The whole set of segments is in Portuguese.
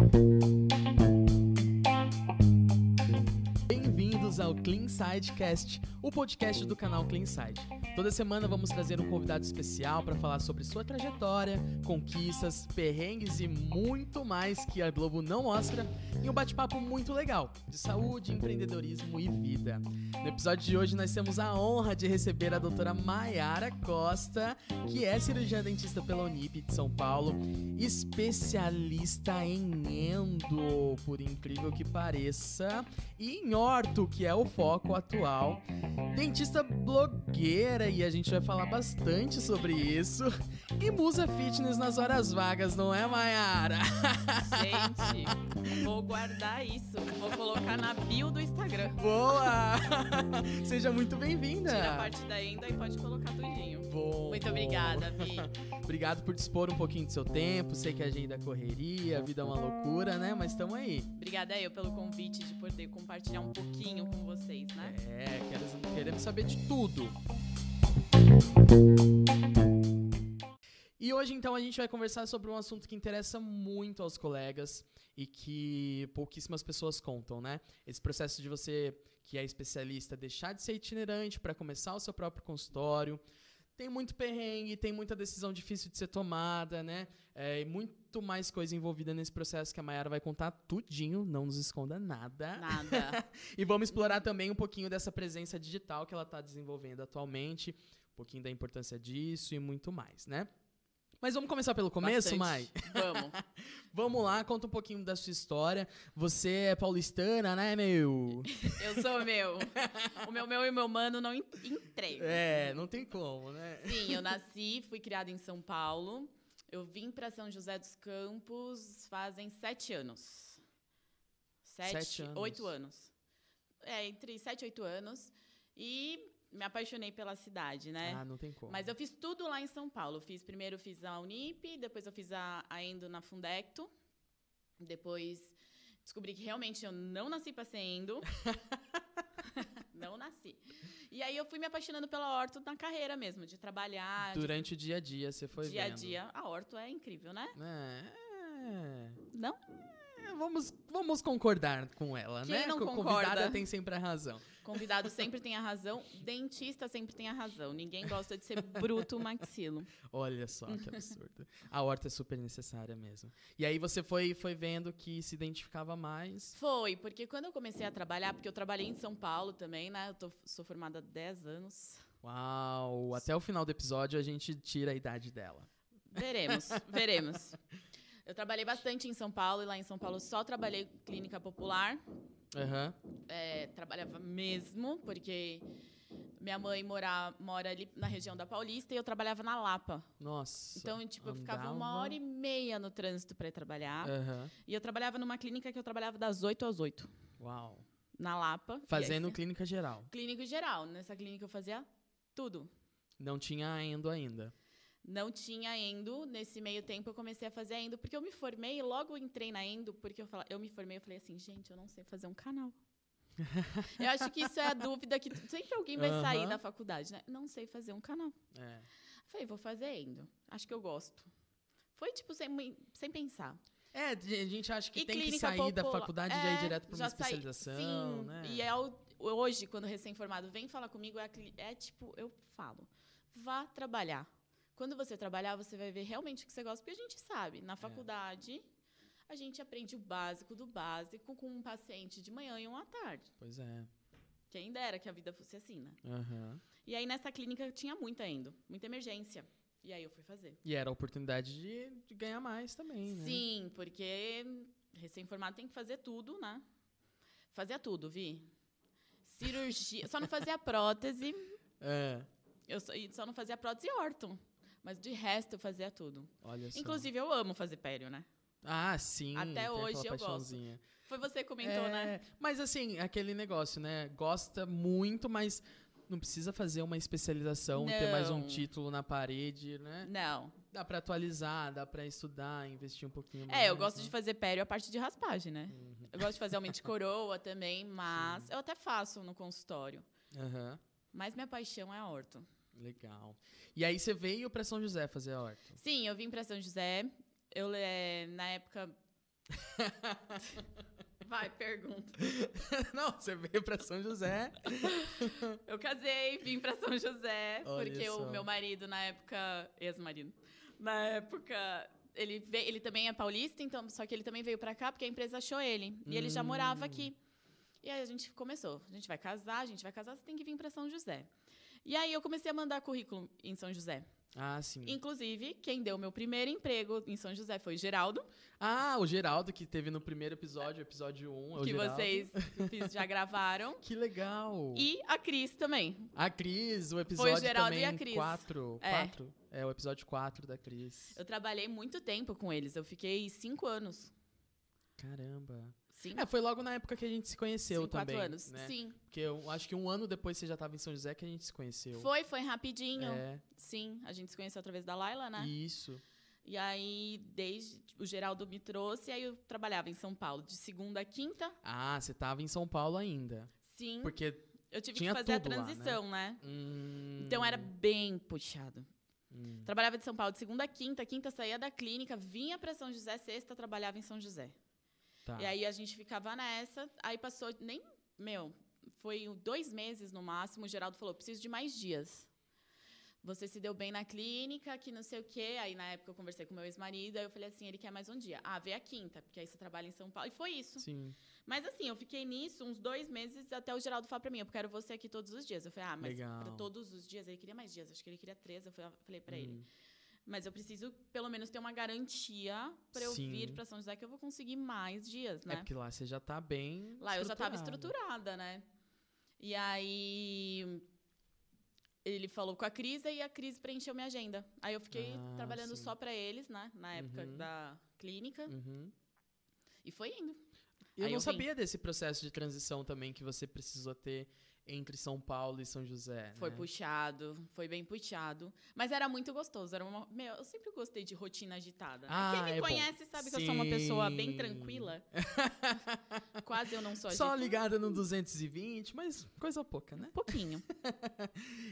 Bye. Ao Clean Sidecast, o podcast do canal Clean Side. Toda semana vamos trazer um convidado especial para falar sobre sua trajetória, conquistas, perrengues e muito mais que a Globo não mostra em um bate-papo muito legal de saúde, empreendedorismo e vida. No episódio de hoje nós temos a honra de receber a doutora Maiara Costa, que é cirurgiã dentista pela Unip de São Paulo, especialista em endo, por incrível que pareça, e em orto, que é foco atual, dentista blogueira e a gente vai falar bastante sobre isso. E musa fitness nas horas vagas, não é, Mayara? Gente, vou guardar isso. Vou colocar na bio do Instagram. Boa! Seja muito bem-vinda. Tira a parte da enda e pode colocar tudinho. Bom, Muito obrigada, Vi. Obrigado por dispor um pouquinho do seu tempo. Sei que a agenda é correria, a vida é uma loucura, né? Mas estamos aí. Obrigada eu pelo convite de poder compartilhar um pouquinho com vocês, né? É, queremos saber de tudo. E hoje, então, a gente vai conversar sobre um assunto que interessa muito aos colegas e que pouquíssimas pessoas contam, né? Esse processo de você, que é especialista, deixar de ser itinerante para começar o seu próprio consultório. Tem muito perrengue, tem muita decisão difícil de ser tomada, né? É, e muito mais coisa envolvida nesse processo que a Mayara vai contar tudinho, não nos esconda nada. Nada. E vamos explorar também um pouquinho dessa presença digital que ela está desenvolvendo atualmente, um pouquinho da importância disso e muito mais, né? Mas vamos começar pelo começo, Mai? Bastante. Vamos. Vamos lá, conta um pouquinho da sua história. Você é paulistana, né, meu? Eu sou meu. O meu meu e o meu mano não en- entregam. É, não tem como, né? Sim, eu nasci, fui criada em São Paulo. Eu vim para São José dos Campos fazem sete anos. Sete, Sete anos. oito anos. É, entre sete e oito anos. E me apaixonei pela cidade, né? Ah, não tem como. Mas eu fiz tudo lá em São Paulo. Eu fiz primeiro eu fiz a Unip, depois eu fiz a, a Endo na Fundecto. Depois descobri que realmente eu não nasci para ser Endo. não nasci. E aí eu fui me apaixonando pela orto na carreira mesmo, de trabalhar, de Durante o dia a dia, você foi dia a vendo. dia. A orto é incrível, né? É, vamos, vamos concordar com ela, Quem né? não Co- concorda? Convidada tem sempre a razão. Convidado sempre tem a razão, dentista sempre tem a razão. Ninguém gosta de ser bruto maxilo. Olha só que absurdo. A horta é super necessária mesmo. E aí você foi, foi vendo que se identificava mais. Foi, porque quando eu comecei a trabalhar, porque eu trabalhei em São Paulo também, né? Eu tô- sou formada há 10 anos. Uau! Até o final do episódio a gente tira a idade dela. Veremos, veremos. Eu trabalhei bastante em São Paulo e lá em São Paulo só trabalhei clínica popular. Aham. É, trabalhava mesmo, porque minha mãe mora, mora ali na região da Paulista e eu trabalhava na Lapa. Nossa. Então, tipo, eu ficava andava. uma hora e meia no trânsito para ir trabalhar. Aham. E eu trabalhava numa clínica que eu trabalhava das 8 às 8, Uau. na Lapa. Aí, Fazendo clínica geral. clínico geral. Nessa clínica eu fazia tudo. Não tinha endo ainda. Não tinha endo. Nesse meio tempo eu comecei a fazer endo, porque eu me formei e logo entrei na endo, porque eu, fala, eu me formei eu falei assim, gente, eu não sei fazer um canal. eu acho que isso é a dúvida que sempre alguém vai sair Aham. da faculdade, né? Não sei fazer um canal. É. Falei, vou fazer endo. Acho que eu gosto. Foi, tipo, sem, sem pensar. É, a gente acha que E tem que sair da popular- faculdade e já ir É, direto para uma já saí- especialização, sim, né? E é o- hoje, quando recém-formado vem falar comigo, é, é tipo, eu falo, vá trabalhar. Quando você trabalhar, você vai ver realmente o que você gosta, porque a gente sabe, É. na faculdade, a gente aprende o básico do básico com um paciente de manhã e um à tarde. Pois é. Quem dera que a vida fosse assim, né? Aham. E aí, nessa clínica, tinha muita endo, muita emergência. E aí, eu fui fazer. E era a oportunidade de, de ganhar mais também, né? Sim, porque recém-formado tem que fazer tudo, né? Fazia tudo, Vi. Cirurgia. só não fazia prótese. É. Eu só, só não fazia prótese e orto. Mas de resto eu fazia tudo. Olha só. Inclusive, eu amo fazer pério, né? Ah, sim. Até hoje eu gosto. Foi você que comentou, É, né? Mas assim, aquele negócio, né? Gosta muito, mas não precisa fazer uma especialização, ter mais um Não. título na parede, né? Não. Dá pra atualizar, dá pra estudar, investir um pouquinho mais. É, eu gosto né? de fazer pério a parte de raspagem, né? Uhum. Eu gosto de fazer aumento de coroa também, mas eu até faço no consultório. Aham. Mas minha paixão é a orto. Legal. E aí você veio pra São José fazer a horta. Sim, eu vim para São José. Eu, é, na época, Vai, pergunta. Não, você veio pra São José. Eu casei, vim pra São José, Olha porque o meu marido, na época, ex-marido, na época, ele, veio, ele também é paulista, então, só que ele também veio pra cá porque a empresa achou ele. E ele já morava Hum. aqui. E aí a gente começou. A gente vai casar, a gente vai casar, você tem que vir pra São José. E aí eu comecei a mandar currículo em São José. Ah, sim. Inclusive, quem deu meu primeiro emprego em São José foi o Geraldo, Ah, o Geraldo, que teve no primeiro episódio, episódio 1. É o que Geraldo. vocês já gravaram. Que legal. E a Cris também. A Cris, o episódio Geraldo e também a Cris. 4. É. 4. É, o episódio 4 da Cris. Eu trabalhei muito tempo com eles. Eu fiquei cinco anos. Caramba. Sim. É, foi logo na época que a gente se conheceu Cinco, também. quatro anos. Né? Sim. Porque eu acho que um ano depois você já estava em São José que a gente se conheceu. Foi, foi rapidinho. É, Sim, a gente se conheceu através da Laila, né? isso. E aí, desde o Geraldo me trouxe, aí eu trabalhava em São Paulo, de segunda a quinta. Ah, você tava em São Paulo ainda. Sim, Porque. eu tive tinha que fazer a tudo lá, né? transição, né? hum, Então era bem puxado. hum. Trabalhava de São Paulo de segunda a quinta, quinta saía da clínica, vinha para São José, sexta trabalhava em São José. Tá. E aí a gente ficava nessa, aí passou nem, meu, foi dois meses no máximo, o Geraldo falou, preciso de mais dias. Você se deu bem na clínica, que não sei o quê. Aí, na época, eu conversei com meu ex-marido, aí eu falei assim, ele quer mais um dia. Ah, vê a quinta, porque aí você trabalha em São Paulo. E foi isso. Sim. Mas assim, eu fiquei nisso uns dois meses até o Geraldo falar pra mim, eu quero você aqui todos os dias. Eu falei, ah, mas Legal. pra todos os dias? Ele queria mais dias, acho que ele queria três. Eu fa- falei pra ele, Hum. Mas eu preciso pelo menos ter uma garantia pra eu Sim. vir pra São José que eu vou conseguir mais dias, É né? porque lá você já tá bem. Lá eu já estava estruturada. né? E aí ele falou com a Cris e a Cris preencheu minha agenda. Aí eu fiquei Ah, trabalhando sim. só pra eles, né? Na época Uhum. da clínica. Uhum. E foi indo. Eu Aí não eu vim. sabia desse processo de transição também que você precisou ter entre São Paulo e São José. Foi né? puxado, foi bem puxado. Mas era muito gostoso. Era uma, meu, eu sempre gostei de rotina agitada. né? Ah, Quem me é bom. conhece sabe que eu sou uma pessoa bem Sim. tranquila. Quase eu não sou Só agitada. ligada no 220, mas coisa pouca, né? Um pouquinho.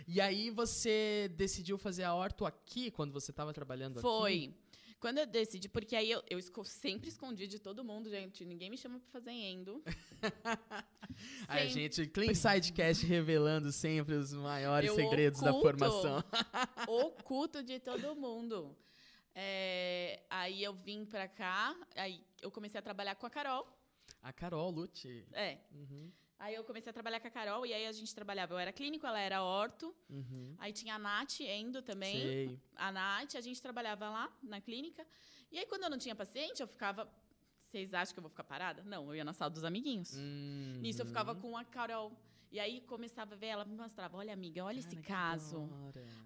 E aí você decidiu fazer a orto aqui quando você estava trabalhando aqui? Foi. Quando eu decidi, porque aí eu, eu esco- sempre escondi de todo mundo, gente. Ninguém me chama pra fazer endo. A gente, Clean Sidecast revelando sempre os maiores Eu segredos da oculto. formação. Oculto de todo mundo. É, aí eu vim pra cá, aí eu comecei a trabalhar com a Carol. A Carol Lute. É. Uhum, Aí eu comecei a trabalhar com a Carol e aí a gente trabalhava. Eu era clínico, ela era orto. uhum. Aí tinha a Nath, endo também. Sei. A Nath, a gente trabalhava lá na clínica. E aí, quando eu não tinha paciente, eu ficava. Vocês acham que eu vou ficar parada? Não, eu ia na sala dos amiguinhos. Uhum. Nisso eu ficava com a Carol. E aí começava a ver, ela me mostrava: olha, amiga, olha esse Cara, que caso.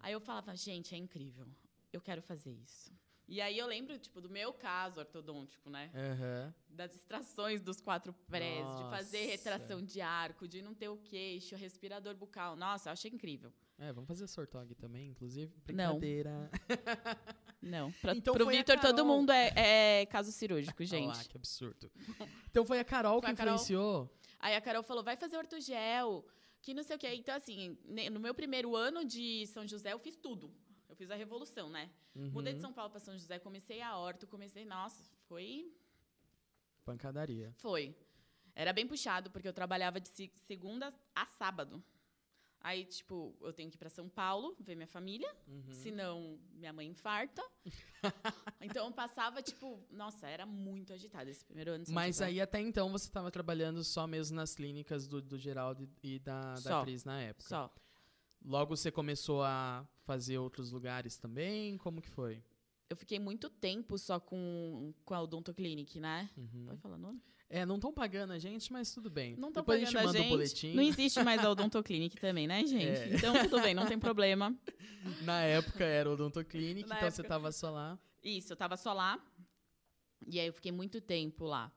Aí eu falava, gente, é incrível. Eu quero fazer isso. E aí eu lembro, tipo, do meu caso ortodôntico, né? Aham. Das extrações dos quatro prés, de fazer Nossa. retração de arco, de não ter o queixo, respirador bucal. Nossa, eu achei incrível. É, vamos fazer sortog também, inclusive. Não. Brincadeira. Não, pra, Então pro Vitor todo mundo é, é caso cirúrgico, Olha gente. lá, que absurdo. Então foi a Carol Foi que a Carol. influenciou? Aí a Carol falou, vai fazer ortogel, que não sei o quê. Então, assim, no meu primeiro ano de São José, eu fiz tudo. Fiz a revolução, né? Mudei de Uhum. São Paulo para São José, comecei a horto, comecei... Nossa, foi... Pancadaria. Foi. Era bem puxado, porque eu trabalhava de se- segunda a sábado. Aí, tipo, eu tenho que ir para São Paulo ver minha família, Uhum. senão minha mãe infarta. então, eu passava, tipo... Nossa, era muito agitada esse primeiro ano Mas aí até então você estava trabalhando só mesmo nas clínicas do, do Geraldo e da, da. Cris na época. Só. Logo você começou a fazer outros lugares também? Como que foi? Eu fiquei muito tempo só com, com a Odontoclinic, né? Uhum. Pode falar nome? É, não estão pagando a gente, mas tudo bem. Não estão pagando a gente manda gente. o boletim. Não existe mais a Odontoclinic também, né, gente? É. Então, tudo bem, não tem problema. Na época era o Odontoclinic, Na então você época. tava só lá. Isso, eu tava só lá. E aí eu fiquei muito tempo lá.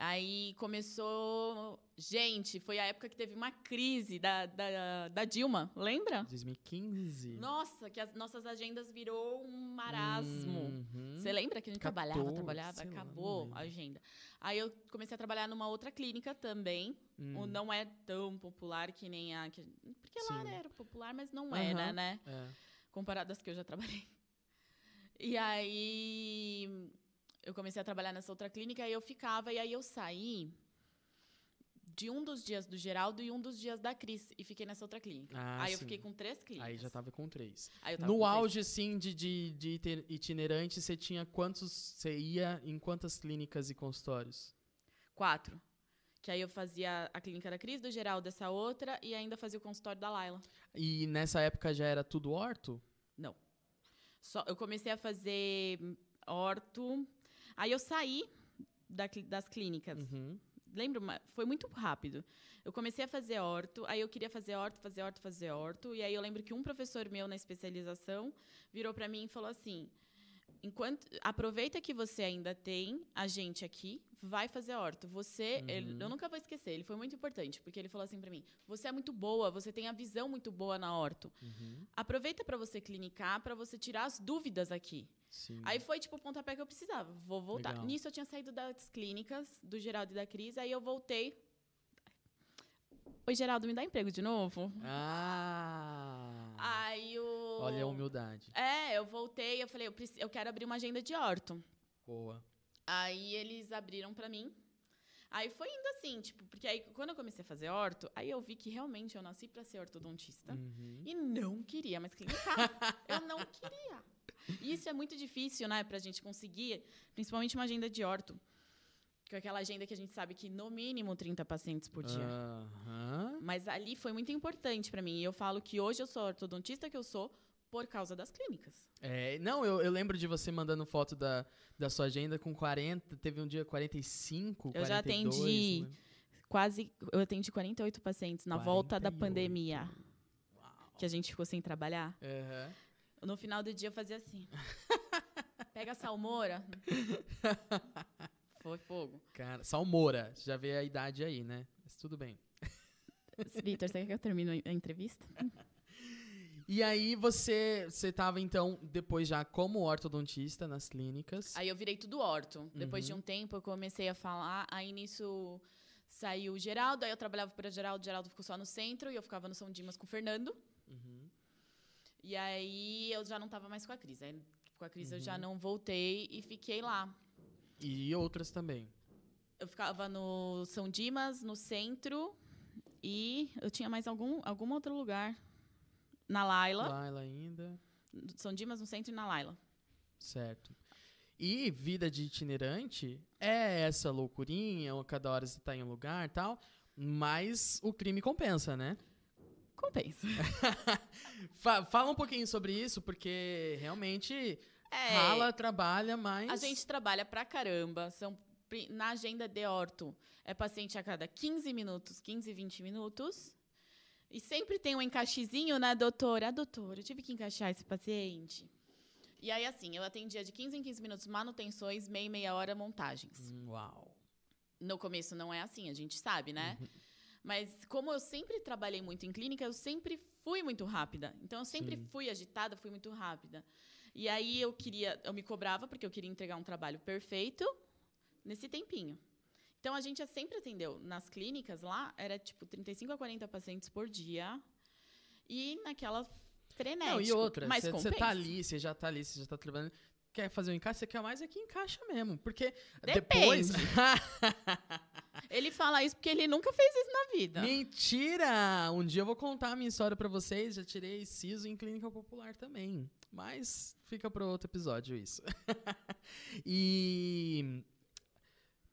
Aí começou. Gente, foi a época que teve uma crise da, da, da Dilma, lembra? 2015. Nossa, que as nossas agendas virou um marasmo. Uhum. Você lembra que a gente 14, trabalhava, trabalhava, lá, acabou lembro. a agenda. Aí eu comecei a trabalhar numa outra clínica também. Hum, O não é tão popular que nem a. que- porque lá Sim. era popular, mas não Aham. era, né? é. Comparado às que eu já trabalhei. E aí. Eu comecei a trabalhar nessa outra clínica e eu ficava, e aí eu saí de um dos dias do Geraldo e um dos dias da Cris. E fiquei nessa outra clínica. Ah, aí eu sim. fiquei com três clínicas. Aí já tava com três. Eu tava No com três. auge, assim, de, de, de iti- itinerante, você tinha quantos. Você ia em quantas clínicas e consultórios? Quatro. Que aí eu fazia a clínica da Cris, do Geraldo, essa outra, e ainda fazia o consultório da Laila. E nessa época já era tudo orto? Não. Só, eu comecei a fazer orto. Aí eu saí da das clínicas. Uhum. Lembro, foi muito rápido. Eu comecei a fazer orto, aí eu queria fazer orto, fazer orto, fazer orto, e aí eu lembro que um professor meu na especialização virou para mim e falou assim: enquanto aproveita que você ainda tem a gente aqui, vai fazer orto. Você, ele- Uhum. eu nunca vou esquecer, ele foi muito importante, porque ele falou assim para mim: "Você é muito boa, você tem a visão muito boa na orto. Uhum. Aproveita para você clinicar, para você tirar as dúvidas aqui". Sim. Aí foi tipo o pontapé que eu precisava. Vou voltar. Legal. Nisso eu tinha saído das clínicas, do Geraldo e da Cris, aí eu voltei. Oi, Geraldo, me dá emprego de novo? Ah! Aí o. Olha a humildade. É, eu voltei, eu falei, eu, preci- eu quero abrir uma agenda de orto. Boa. Aí eles abriram pra mim. Aí foi indo assim, tipo, porque aí quando eu comecei a fazer orto, aí eu vi que realmente eu nasci pra ser ortodontista. Uhum. E não queria mais clinicar. eu não queria. E isso é muito difícil, né, pra gente conseguir, principalmente uma agenda de orto. Que é aquela agenda que a gente sabe que no mínimo 30 pacientes por dia. Aham. Mas ali foi muito importante pra mim. E eu falo que hoje eu sou a ortodontista que eu sou por causa das clínicas. É, não, eu, eu lembro de você mandando foto da, da sua agenda com 40, teve um dia 45, Eu já 42, atendi né? Quase, eu atendi 48 pacientes na volta da 48. pandemia, Uau. que a gente ficou sem trabalhar. Aham. No final do dia eu fazia assim. Pega a salmoura. Foi fogo. Cara, Salmoura, já vê a idade aí, né? Mas tudo bem. Vitor, você quer que eu termine a entrevista? E aí você, você tava então depois já como ortodontista nas clínicas. Aí eu virei tudo orto. Depois de Uhum. um tempo eu comecei a falar, aí nisso saiu o Geraldo, aí eu trabalhava para Geraldo, o Geraldo ficou só no centro e eu ficava no São Dimas com o Fernando. Uhum. E aí eu já não tava mais com a Cris. Aí com a Cris eu já Uhum. não voltei e fiquei lá. E outras também. Eu ficava no São Dimas, no centro, e eu tinha mais algum, algum outro lugar. Na Laila. Laila ainda. São Dimas, no centro e na Laila. Certo. E vida de itinerante é essa loucurinha, ou cada hora você tá em um lugar e tal, mas o crime compensa, né? Compensa. Fa- fala um pouquinho sobre isso, porque realmente É, rala, trabalha, mas. a gente trabalha pra caramba. São, na agenda de orto, é paciente a cada 15 minutos, 15, 20 minutos. E sempre tem um encaixezinho, né, doutora? Ah, doutora, eu tive que encaixar esse paciente. E aí, assim, eu atendia de 15 em 15 minutos manutenções, meia e meia hora montagens. Hum, Uau. No começo não é assim, a gente sabe, né? Uhum. Mas como eu sempre trabalhei muito em clínica, eu sempre fui muito rápida. Então eu sempre Sim. fui agitada, fui muito rápida. E aí eu queria, eu me cobrava porque eu queria entregar um trabalho perfeito nesse tempinho. Então a gente sempre atendeu nas clínicas lá, era tipo 35 a 40 pacientes por dia. E naquela frenética. Não, e outra, você tá ali, você já tá ali, você já tá trabalhando. Quer fazer um encaixe, você quer mais é que encaixa mesmo. Porque Depende. depois. Ele fala isso porque ele nunca fez isso na vida. Mentira! Um dia eu vou contar a minha história pra vocês. Já tirei siso em clínica popular também. Mas fica pro outro episódio isso. e.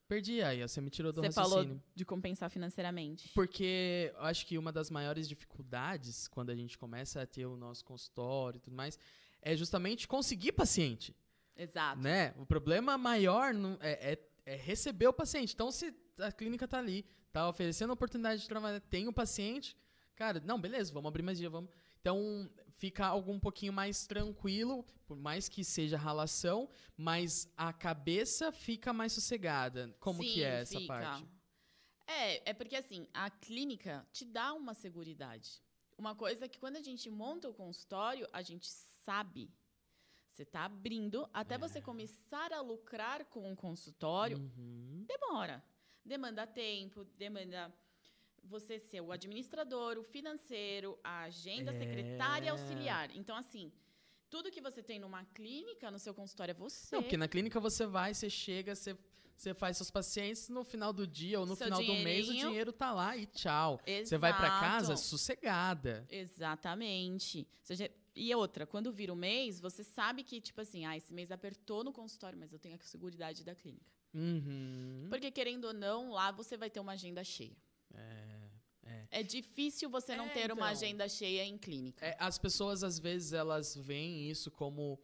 Perdi aí, você me tirou do Você raciocínio. falou de compensar financeiramente. Porque eu acho que uma das maiores dificuldades quando a gente começa a ter o nosso consultório e tudo mais é justamente conseguir paciente, Exato. né? O problema maior não- é, é- é receber o paciente. Então, se a clínica tá ali, tá oferecendo a oportunidade de trabalhar, tem o paciente, cara, não, beleza, vamos abrir mais dia, vamos. Então, fica algo um pouquinho mais tranquilo, por mais que seja ralação, mas a cabeça fica mais sossegada. Como que Sim, é essa fica. parte? É, é porque assim, a clínica te dá uma seguridade. Uma coisa que quando a gente monta o consultório, a gente sabe. Você está abrindo, até É. você começar a lucrar com o consultório, Uhum. demora. Demanda tempo, demanda você ser o administrador, o financeiro, a agenda, a secretária É. auxiliar. Então, assim, Tudo que você tem numa clínica, no seu consultório, é você. Não, porque na clínica você vai, você chega, você, você faz seus pacientes, no final do dia ou no Seu final do mês o dinheiro tá lá e tchau. Você vai pra casa Exato. sossegada. Exatamente. Ou seja, e outra, quando vira o mês, você sabe que, tipo assim, ah, esse mês apertou no consultório, mas eu tenho a seguridade da clínica. Uhum. Porque, querendo ou não, lá você vai ter uma agenda cheia. É difícil você não É, ter uma então. agenda cheia em clínica. É, as pessoas, às vezes, elas veem isso como,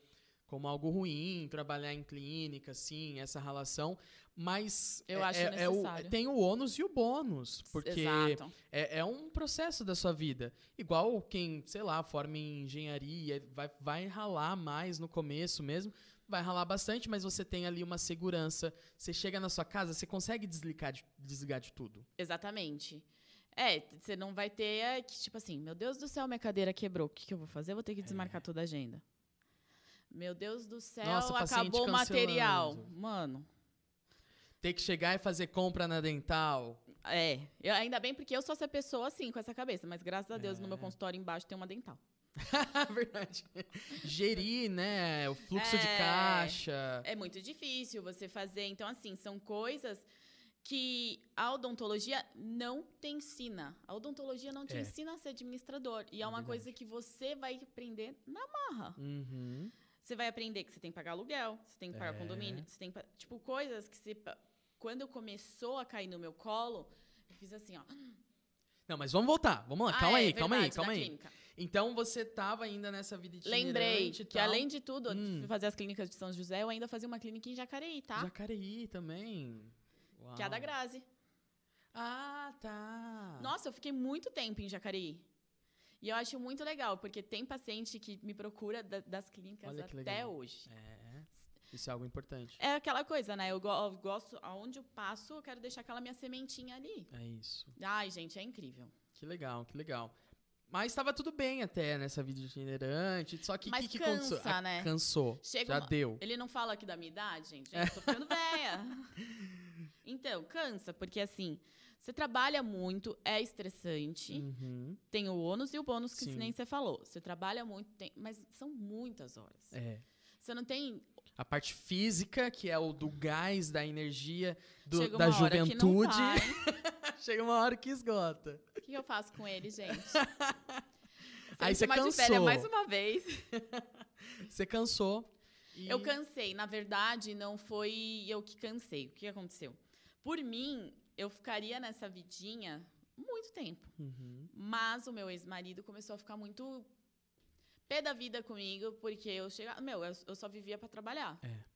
como algo ruim, trabalhar em clínica, assim, essa relação. Mas Eu é- acho é- é o- necessário. tem o ônus e o bônus. Porque é, é um processo da sua vida. Igual quem, sei lá, forma em engenharia, vai, vai ralar mais no começo mesmo. Vai ralar bastante, mas você tem ali uma segurança. Você chega na sua casa, você consegue desligar de, desligar de tudo. Exatamente. É, você não vai ter é, que, tipo assim, meu Deus do céu, minha cadeira quebrou. O que, que eu vou fazer? Eu vou ter que desmarcar toda a agenda. Meu Deus do céu, Nossa, acabou o material. Mano, Ter que chegar e fazer compra na dental. é. Eu, ainda bem porque eu sou essa pessoa assim, com essa cabeça. Mas graças a Deus, no meu É. consultório embaixo tem uma dental. Verdade. Gerir, né? O fluxo de É. caixa. É muito difícil você fazer. Então, assim, são coisas que a odontologia não te ensina. A odontologia não te É. ensina a ser administrador. E é, É uma verdade. coisa que você vai aprender na marra. Uhum. Você vai aprender que você tem que pagar aluguel, você tem que pagar É. condomínio, você tem que, tipo coisas que você quando começou a cair no meu colo, eu fiz assim, ó. Não, mas vamos voltar. Vamos lá. Ah, calma é, aí, calma aí, verdade, calma aí. clínica. Então você tava ainda nessa vida itinerante Lembrei que além de tudo, Hum. de fazer as clínicas de São José, eu ainda fazia uma clínica em Jacareí, tá? Jacareí também. Que é a da Uau. Grazi. Ah, tá. Nossa, eu fiquei muito tempo em Jacareí. E eu acho muito legal, porque tem paciente que me procura da- das clínicas até hoje. É. Isso é algo importante. É aquela coisa, né? Eu, go- eu gosto, aonde eu passo, eu quero deixar aquela minha sementinha ali. É isso. Ai, gente, é incrível. Que legal, que legal. Mas estava tudo bem até nessa vida itinerante. Só que Mas que, que cansa, aconteceu? Ah, né? Cansou. Chega Já uma- deu. Ele não fala aqui da minha idade, gente. Gente, eu tô ficando velha. Então, cansa, porque assim, você trabalha muito, é estressante. Uhum. Tem o ônus e o bônus que Sim. nem você falou. Você trabalha muito, tem- mas são muitas horas. É. Você não tem. A parte física, que é o do gás, da energia, do- chega da juventude. Chega uma hora que esgota. O que eu faço com ele, gente? Aí você chamar de cansou. velha mais uma vez. Você cansou. e- Eu cansei. Na verdade, não foi eu que cansei. O que aconteceu? Por mim, eu ficaria nessa vidinha muito tempo. Uhum. Mas o meu ex-marido começou a ficar muito pé da vida comigo, porque eu chegava. Meu, eu, eu só vivia para trabalhar. É.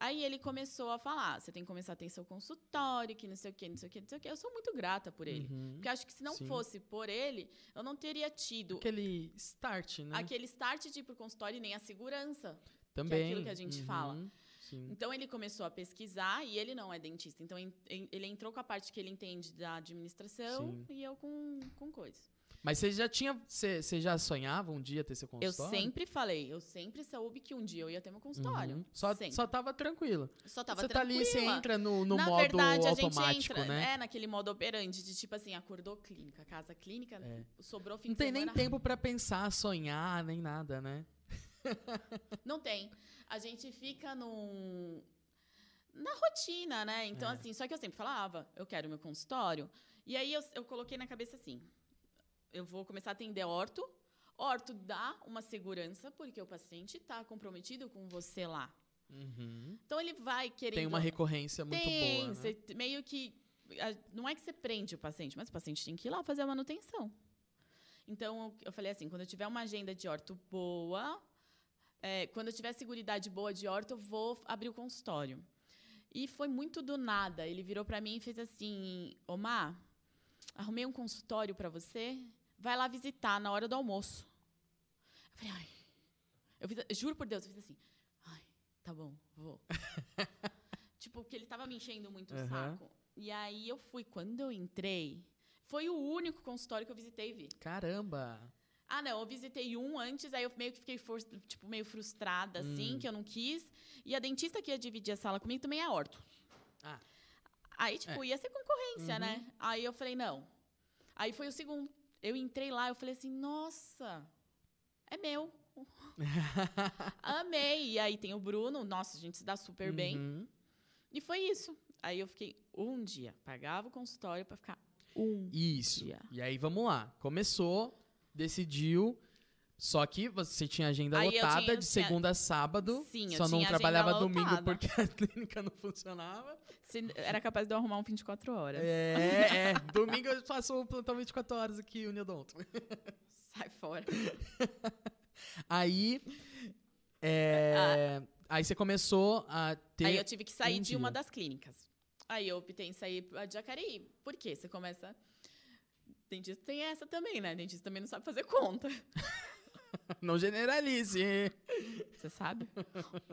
Aí ele começou a falar: você tem que começar a ter seu consultório, que não sei o quê, não sei o quê, não sei o quê. Eu sou muito grata por ele. Uhum. Porque acho que se não Sim. fosse por ele, eu não teria tido Aquele start, né? aquele start de ir pro consultório e nem a segurança. Também. aquilo que a gente fala. Sim. Então ele começou a pesquisar e ele não é dentista. Então en- en- ele entrou com a parte que ele entende da administração Sim. e eu com, com coisa. Mas você já tinha. Você, você já sonhava um dia ter seu Eu consultório? sempre falei, eu sempre soube que um dia eu ia ter meu consultório. Uhum. Só, Sempre. só tava tranquilo. Só tava você tá ali, você tranquila. entra no, no Na modo verdade, a gente automático, entra, né? É, naquele modo operante de tipo assim, acordou clínica, casa clínica, É. sobrou fim Não tem nem tempo pra pensar, sonhar, nem nada, né? Não tem. A gente fica num. Na rotina, né? Então, É. assim, só que eu sempre falava, eu quero meu consultório. E aí eu, eu coloquei na cabeça assim: eu vou começar a atender orto. Orto dá uma segurança, porque o paciente está comprometido com você lá. Uhum. Então ele vai querendo. Tem uma recorrência muito Tem, boa. Né? meio que. Não é que você prende o paciente, mas o paciente tem que ir lá fazer a manutenção. Então, eu- eu falei assim: quando eu tiver uma agenda de orto boa, é, quando eu tiver seguridade boa de orto, eu vou abrir o consultório. E foi muito do nada. Ele virou para mim e fez assim: Omar, arrumei um consultório para você, vai lá visitar na hora do almoço. Eu falei: ai. Eu fiz, juro por Deus, eu fiz assim: ai, tá bom, vou. tipo, porque ele tava me enchendo muito o Aham. saco. E aí eu fui. Quando eu entrei, foi o único consultório que eu visitei, Vi. Caramba! Ah, não, eu visitei um antes, aí eu meio que fiquei tipo, meio frustrada, assim, Hum. que eu não quis. E a dentista que ia dividir a sala comigo também é orto. Ah. Aí, tipo, ia ser concorrência, Uhum. né? Aí eu falei, não. Aí foi o segundo. Eu entrei lá, eu falei assim, nossa, é meu. Amei. E aí tem o Bruno, nossa, a gente se dá super bem. Uhum. E foi isso. Aí eu fiquei um dia, pagava o consultório pra ficar um Isso. dia. E aí, vamos lá. Começou, decidiu. Só que você tinha agenda Aí eu lotada tinha- de tinha- segunda a sábado. Sim, eu só não tinha trabalhava agenda domingo lotada. porque a clínica não funcionava. Se- Era capaz de eu arrumar um 24 horas. É, é. Domingo eu faço o plantão 24 horas aqui, Unidonto. Sai fora. Aí. é, Aí você começou a ter. Aí eu tive que sair um de uma das clínicas. Aí eu optei em sair de Jacareí. Por quê? Você começa. Dentista tem essa também, né? Dentista também não sabe fazer conta. Não generalize. Você sabe?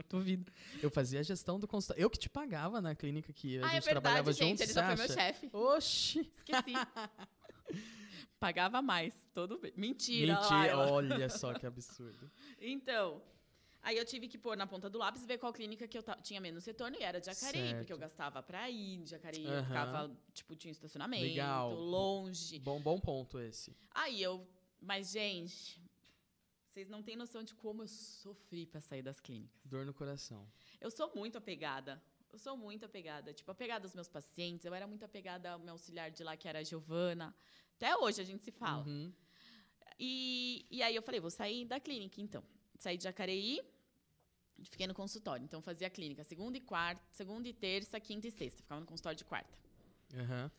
Duvido. Eu fazia a gestão do consultório. Eu que te pagava na clínica que a ah, é gente trabalhava verdade, gente. juntos. Ele já foi meu chefe. Oxi. Esqueci. Pagava mais. Todo bem. Mentira. Mentira. Olha só que absurdo. Então. Aí eu tive que pôr na ponta do lápis e ver qual clínica que eu tinha menos retorno e era de Jacareí, Certo. porque eu gastava pra ir de Jacareí, eu Aham. ficava, tipo, tinha estacionamento, Legal. longe. Bom, bom ponto esse. Aí eu. Mas, gente, vocês não têm noção de como eu sofri pra sair das clínicas. Dor no coração. Eu sou muito apegada. Eu sou muito apegada. Tipo, apegada aos meus pacientes. Eu era muito apegada ao meu auxiliar de lá, que era a Giovana. Até hoje a gente se fala. Uhum. E, e aí eu falei, vou sair da clínica, então. Saí de Jacareí, fiquei no consultório. Então, fazia clínica segunda e quarta, segunda e terça, quinta e sexta. Ficava no consultório de quarta. Aham.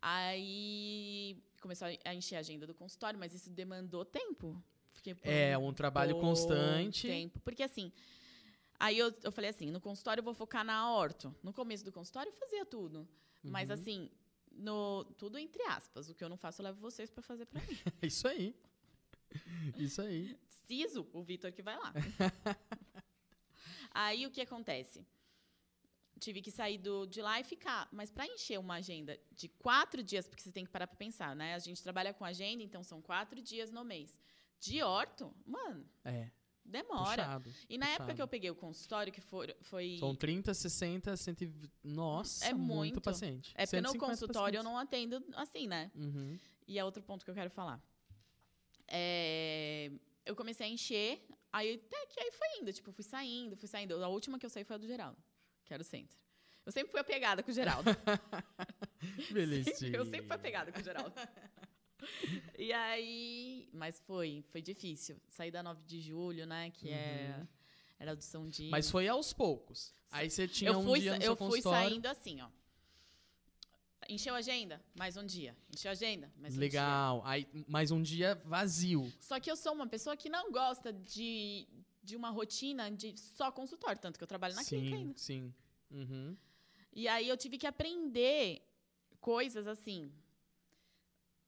Aí começou a encher a agenda do consultório, mas isso demandou tempo. Fiquei É um trabalho constante. Tempo. Porque assim, aí eu, eu falei assim, no consultório eu vou focar na orto. No começo do consultório eu fazia tudo. Mas Uhum. assim, no, tudo entre aspas. O que eu não faço, eu levo vocês pra fazer pra mim. Isso aí. Isso aí. Ciso, o Vitor que vai lá. aí o que acontece? Tive que sair do, de lá e ficar. Mas para encher uma agenda de quatro dias, porque você tem que parar para pensar, né? A gente trabalha com agenda, então são quatro dias no mês. De orto, mano, É. demora. Puxado. E na época puxado. que eu peguei o consultório, que for, foi. São 30, 60, 120. Nossa, É muito, muito. paciente. é porque no 150 consultório eu pacientes. não atendo assim, né? Uhum. E é outro ponto que eu quero falar. É, eu comecei a encher, aí até que aí foi indo, tipo, fui saindo, fui saindo. A última que eu saí foi a do Geraldo, que era o centro. Eu sempre fui apegada com o Geraldo. Belezinha. eu sempre fui apegada com o Geraldo. E aí, mas foi, foi difícil. Saí da 9 de julho, né, que é Uhum. era do São Dino. Mas foi aos poucos. Aí você tinha eu um fui, dia no eu fui saindo assim, ó. Encheu a agenda, mais um dia. Encheu a agenda, mais um dia. Legal. Aí mais um dia vazio. Só que eu sou uma pessoa que não gosta de, de uma rotina de só consultório, tanto que eu trabalho na clínica sim, ainda. sim. Uhum. E aí eu tive que aprender coisas assim.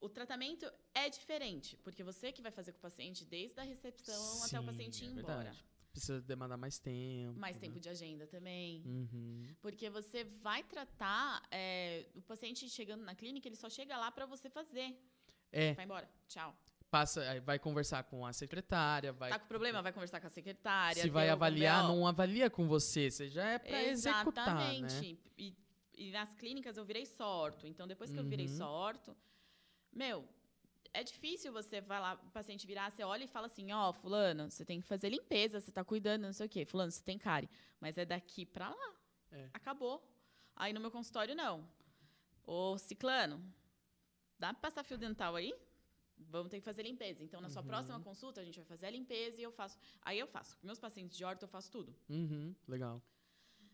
O tratamento é diferente, porque você que vai fazer com o paciente desde a recepção até o Sim, paciente ir é embora. verdade. Precisa demandar mais tempo. Mais né? tempo de agenda também. Uhum. Porque você vai tratar é, o paciente chegando na clínica, ele só chega lá para você fazer. É, Vai embora. Tchau. passa, vai conversar com a secretária, vai. Tá com problema? Vai conversar com a secretária. se vai avaliar, não avalia com você. Você já é pra executar, né? Exatamente. E, e nas clínicas eu virei sorto. Então, depois que eu virei Uhum. sorto, meu, é difícil você vai lá, o paciente virar, você olha e fala assim, ó, fulano, você tem que fazer limpeza, você tá cuidando, não sei o quê. Fulano, você tem cárie. Mas é daqui pra lá. É. Acabou. Aí no meu consultório, não. Ô, ciclano, dá pra passar fio dental aí? Vamos ter que fazer limpeza. Então, na sua Uhum. próxima consulta, a gente vai fazer a limpeza e eu faço. Aí eu faço. Meus pacientes de horta, eu faço tudo. Uhum, legal.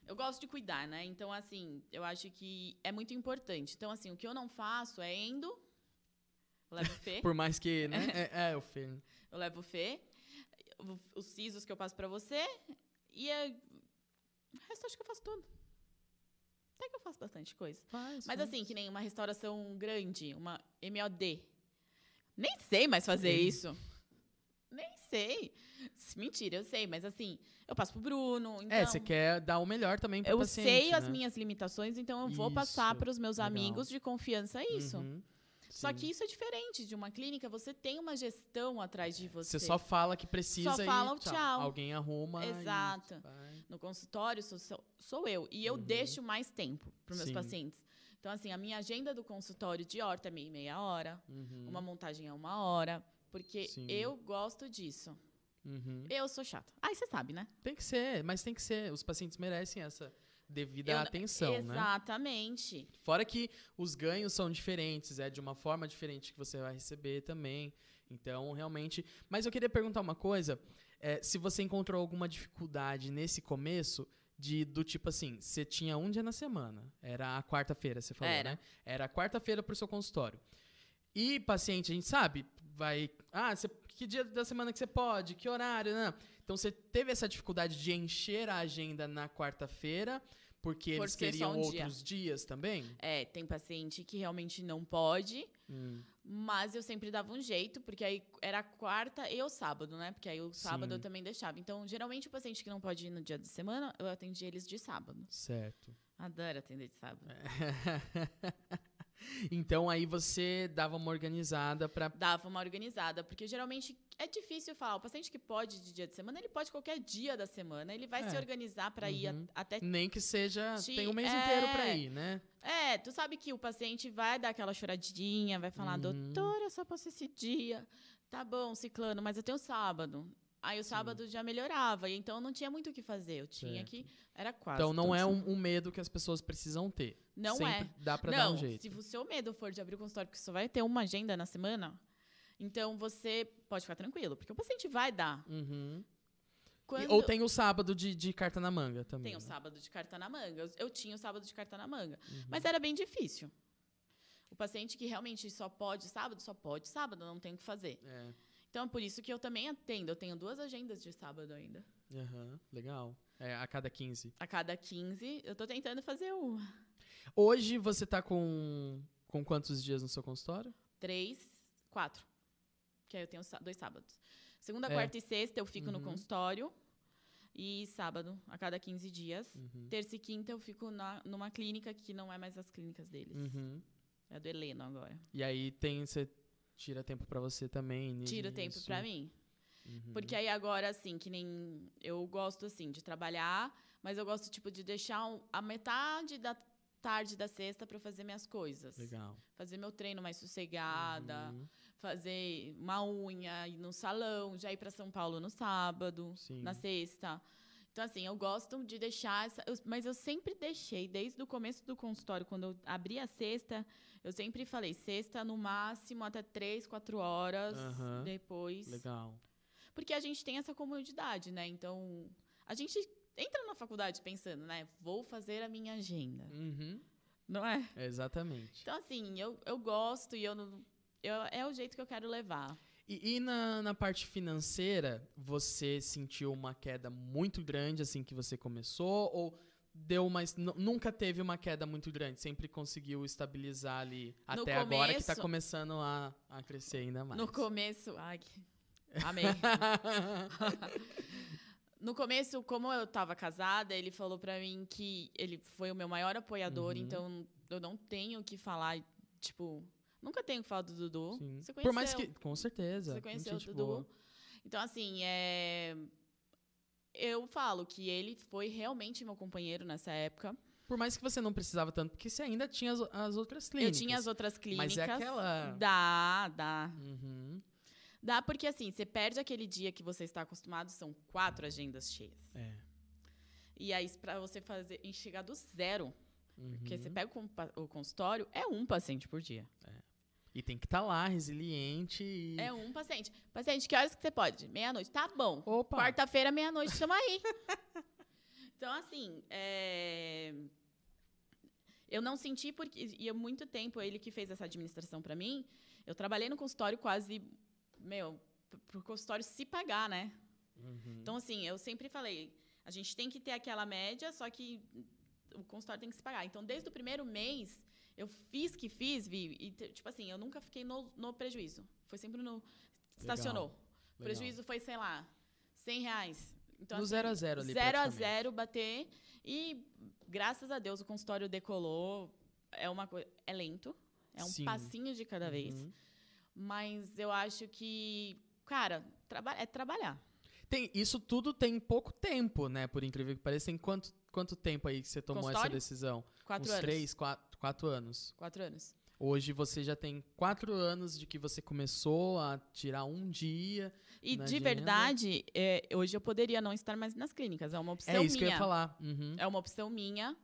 Eu gosto de cuidar, né? Então, assim, eu acho que é muito importante. Então, assim, o que eu não faço é endo. Eu levo fê. Por mais que, né? é, é, o Fê. eu levo fê. o- Os sisos que eu passo pra você. E é... o resto acho que eu faço tudo. Até que eu faço bastante coisa. Faz, Mas faz. assim, que nem uma restauração grande, uma MOD. Nem sei mais fazer Sim. isso. Nem sei. Mentira, eu sei, mas assim, eu passo pro Bruno. Então, É, você quer dar o melhor também pro eu paciente, sei as né? minhas limitações, então eu vou passar Isso, para os meus legal. amigos de confiança isso. Uhum, Só sim. que isso é diferente de uma clínica, você tem uma gestão atrás de você. Você só fala que precisa Só e fala o tchau. tchau. Alguém arruma. e Exato. No consultório sou, sou- eu. E eu Uhum. deixo mais tempo para meus Sim. pacientes. Então, assim, a minha agenda do consultório de horta é meia, meia hora, Uhum. uma montagem é uma hora, porque Sim. eu gosto disso. Uhum. Eu sou chata. Aí você sabe, né? Tem que ser, mas tem que ser. Os pacientes merecem essa devida Eu- atenção, né? Exatamente. Fora que os ganhos são diferentes, é de uma forma diferente que você vai receber também. Então, realmente. Mas eu queria perguntar uma coisa: é, se você encontrou alguma dificuldade nesse começo, de do tipo assim, você tinha um dia na semana. Era a quarta-feira, você falou, Era. né? Era a quarta-feira pro seu consultório. E paciente, a gente sabe, vai. Ah, você, que dia da semana que você pode? Que horário? Né? Então você teve essa dificuldade de encher a agenda na quarta-feira, porque Por eles queriam um dia. outros dias também? É, tem paciente que realmente não pode, Hum. mas eu sempre dava um jeito, porque aí era quarta e o sábado, né? Porque aí o sábado eu Sim. também deixava. Então, geralmente o paciente que não pode ir no dia de semana, eu atendia eles de sábado. Certo. Adoro atender de sábado. então aí você dava uma organizada pra. Dava uma organizada, porque geralmente é difícil falar. O paciente que pode de dia de semana, ele pode qualquer dia da semana. Ele vai É. se organizar para ir a- Uhum. até Nem que seja. Ti- Tem um mês é. inteiro pra ir, né? É, tu sabe que o paciente vai dar aquela choradinha, vai falar, Uhum. doutora, eu só posso esse dia. Tá bom, ciclano, mas eu tenho sábado. Aí o sábado já melhorava, e então não tinha muito o que fazer. Eu tinha Certo. que. Era quase. Então não é um, um medo que as pessoas precisam ter. Não Sempre é. Dá pra não, dar um jeito. se o seu medo for de abrir o consultório, porque só vai ter uma agenda na semana, então você pode ficar tranquilo, porque o paciente vai dar. Uhum. Quando... Ou tem o sábado de, de carta na manga também. Tem o né? sábado de carta na manga. Eu, eu tinha o sábado de carta na manga. Uhum. Mas era bem difícil. O paciente que realmente só pode sábado, só pode sábado, não tem o que fazer. É. Então, é por isso que eu também atendo. Eu tenho duas agendas de sábado ainda. Aham, Legal. É, a cada 15. A cada 15, eu tô tentando fazer uma. Hoje você tá com, com quantos dias no seu consultório? Três, quatro. Que aí eu tenho dois sábados. Segunda, É. quarta e sexta eu fico no Uhum. consultório. E sábado, a cada 15 dias. Uhum. Terça e quinta eu fico na, numa clínica que não é mais as clínicas deles. Uhum. É do Heleno agora. E aí tem. Você tira tempo pra você também. ni- Tira tempo pra mim. Uhum. Porque aí agora, assim, que nem. Eu gosto, assim, de trabalhar, mas eu gosto, tipo, de deixar um- a metade da tarde da sexta eu fazer minhas coisas. Legal. Fazer meu treino mais sossegada, Uhum. fazer uma unha, ir no salão, já ir pra São Paulo no sábado, Sim. na sexta. Então, assim, eu gosto de deixar essa. eu- mas eu sempre deixei, desde o começo do consultório, quando eu abri a sexta, eu sempre falei, sexta no máximo até três, quatro horas. Aham. Depois. Legal. Porque a gente tem essa comodidade, né? Então, a gente entra na faculdade pensando, né? Vou fazer a minha agenda. Uhum. Não é? Exatamente. Então, assim, eu, eu gosto e eu não. Eu, é o jeito que eu quero levar. E, e na, na parte financeira, você sentiu uma queda muito grande assim que você começou? Ou deu nu- Nunca teve uma queda muito grande? Sempre conseguiu estabilizar ali até agora que tá começo- começando a, a crescer ainda mais. No começo. Ai, amei. no começo, como eu tava casada, ele falou pra mim que ele foi o meu maior apoiador, Uhum. então eu não tenho o que falar, tipo. Nunca tenho que falar do Dudu. Sim. Você Por mais conheceu. que. Com certeza. Você conheceu o gente Dudu? boa. Então, assim, é... eu falo que ele foi realmente meu companheiro nessa época. Por mais que você não precisava tanto, porque você ainda tinha as, as outras clínicas. Eu tinha as outras clínicas. Mas é aquela. Dá, dá. Uhum. Dá porque, assim, você perde aquele dia que você está acostumado, são quatro agendas cheias. É. E aí, pra você fazer, chegar do zero, porque Uhum. você pega o consultório, é um paciente por dia. E tem que estar lá, resiliente. E... É um paciente. Paciente, que horas que você pode? Meia-noite. Tá bom. Opa! Quarta-feira, meia-noite, chama aí. então, assim, é... eu não senti porque. E há muito tempo, ele que fez essa administração pra mim, eu trabalhei no consultório quase. Meu, pro consultório se pagar, né? Uhum. Então, assim, eu sempre falei, a gente tem que ter aquela média, só que o consultório tem que se pagar. Então, desde o primeiro mês, eu fiz que fiz, vi, e, tipo assim, eu nunca fiquei no, no prejuízo. Foi sempre no. Estacionou. O Legal. prejuízo foi, sei lá, 100 reais. Então, No assim, zero a zero ali, Zero a zero, bater. E, graças a Deus, o consultório decolou. É uma coisa. É lento. É um Sim. passinho de cada vez. Uhum. Mas eu acho que, cara, traba é trabalhar. Tem, isso tudo tem pouco tempo, né? Por incrível que pareça. Tem quanto, quanto tempo aí que você tomou essa decisão? Quatro Uns anos. três, quatro, quatro anos. Quatro anos. Hoje você já tem quatro anos de que você começou a tirar um dia. E de agenda. verdade, é, hoje eu poderia não estar mais nas clínicas. É uma opção É isso que eu minha. ia falar. Uhum. É uma opção minha.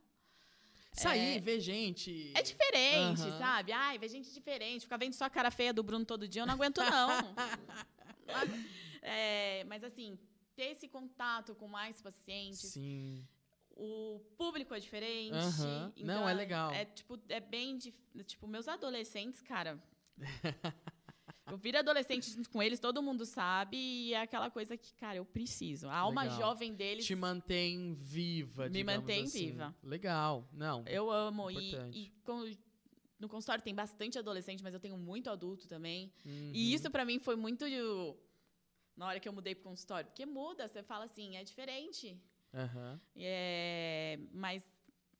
Sair, ver gente. É diferente, Aham. sabe? Ai, ver gente diferente. Ficar vendo só a cara feia do Bruno todo dia, eu não aguento, não. É, mas assim, ter esse contato com mais pacientes. Sim. O público é diferente. Então Não, é legal. É tipo, é bem. dif- Tipo, meus adolescentes, cara. eu viro adolescente com eles, todo mundo sabe, e é aquela coisa que, cara, eu preciso. A alma Legal. jovem deles. Te mantém viva, Me mantém assim. viva. Legal. Não. Eu amo. E, Importante. e com- no consultório tem bastante adolescente, mas eu tenho muito adulto também. Uhum. E isso pra mim foi muito. Na hora que eu mudei pro consultório. Porque muda, você fala assim, é diferente. Aham. É, mas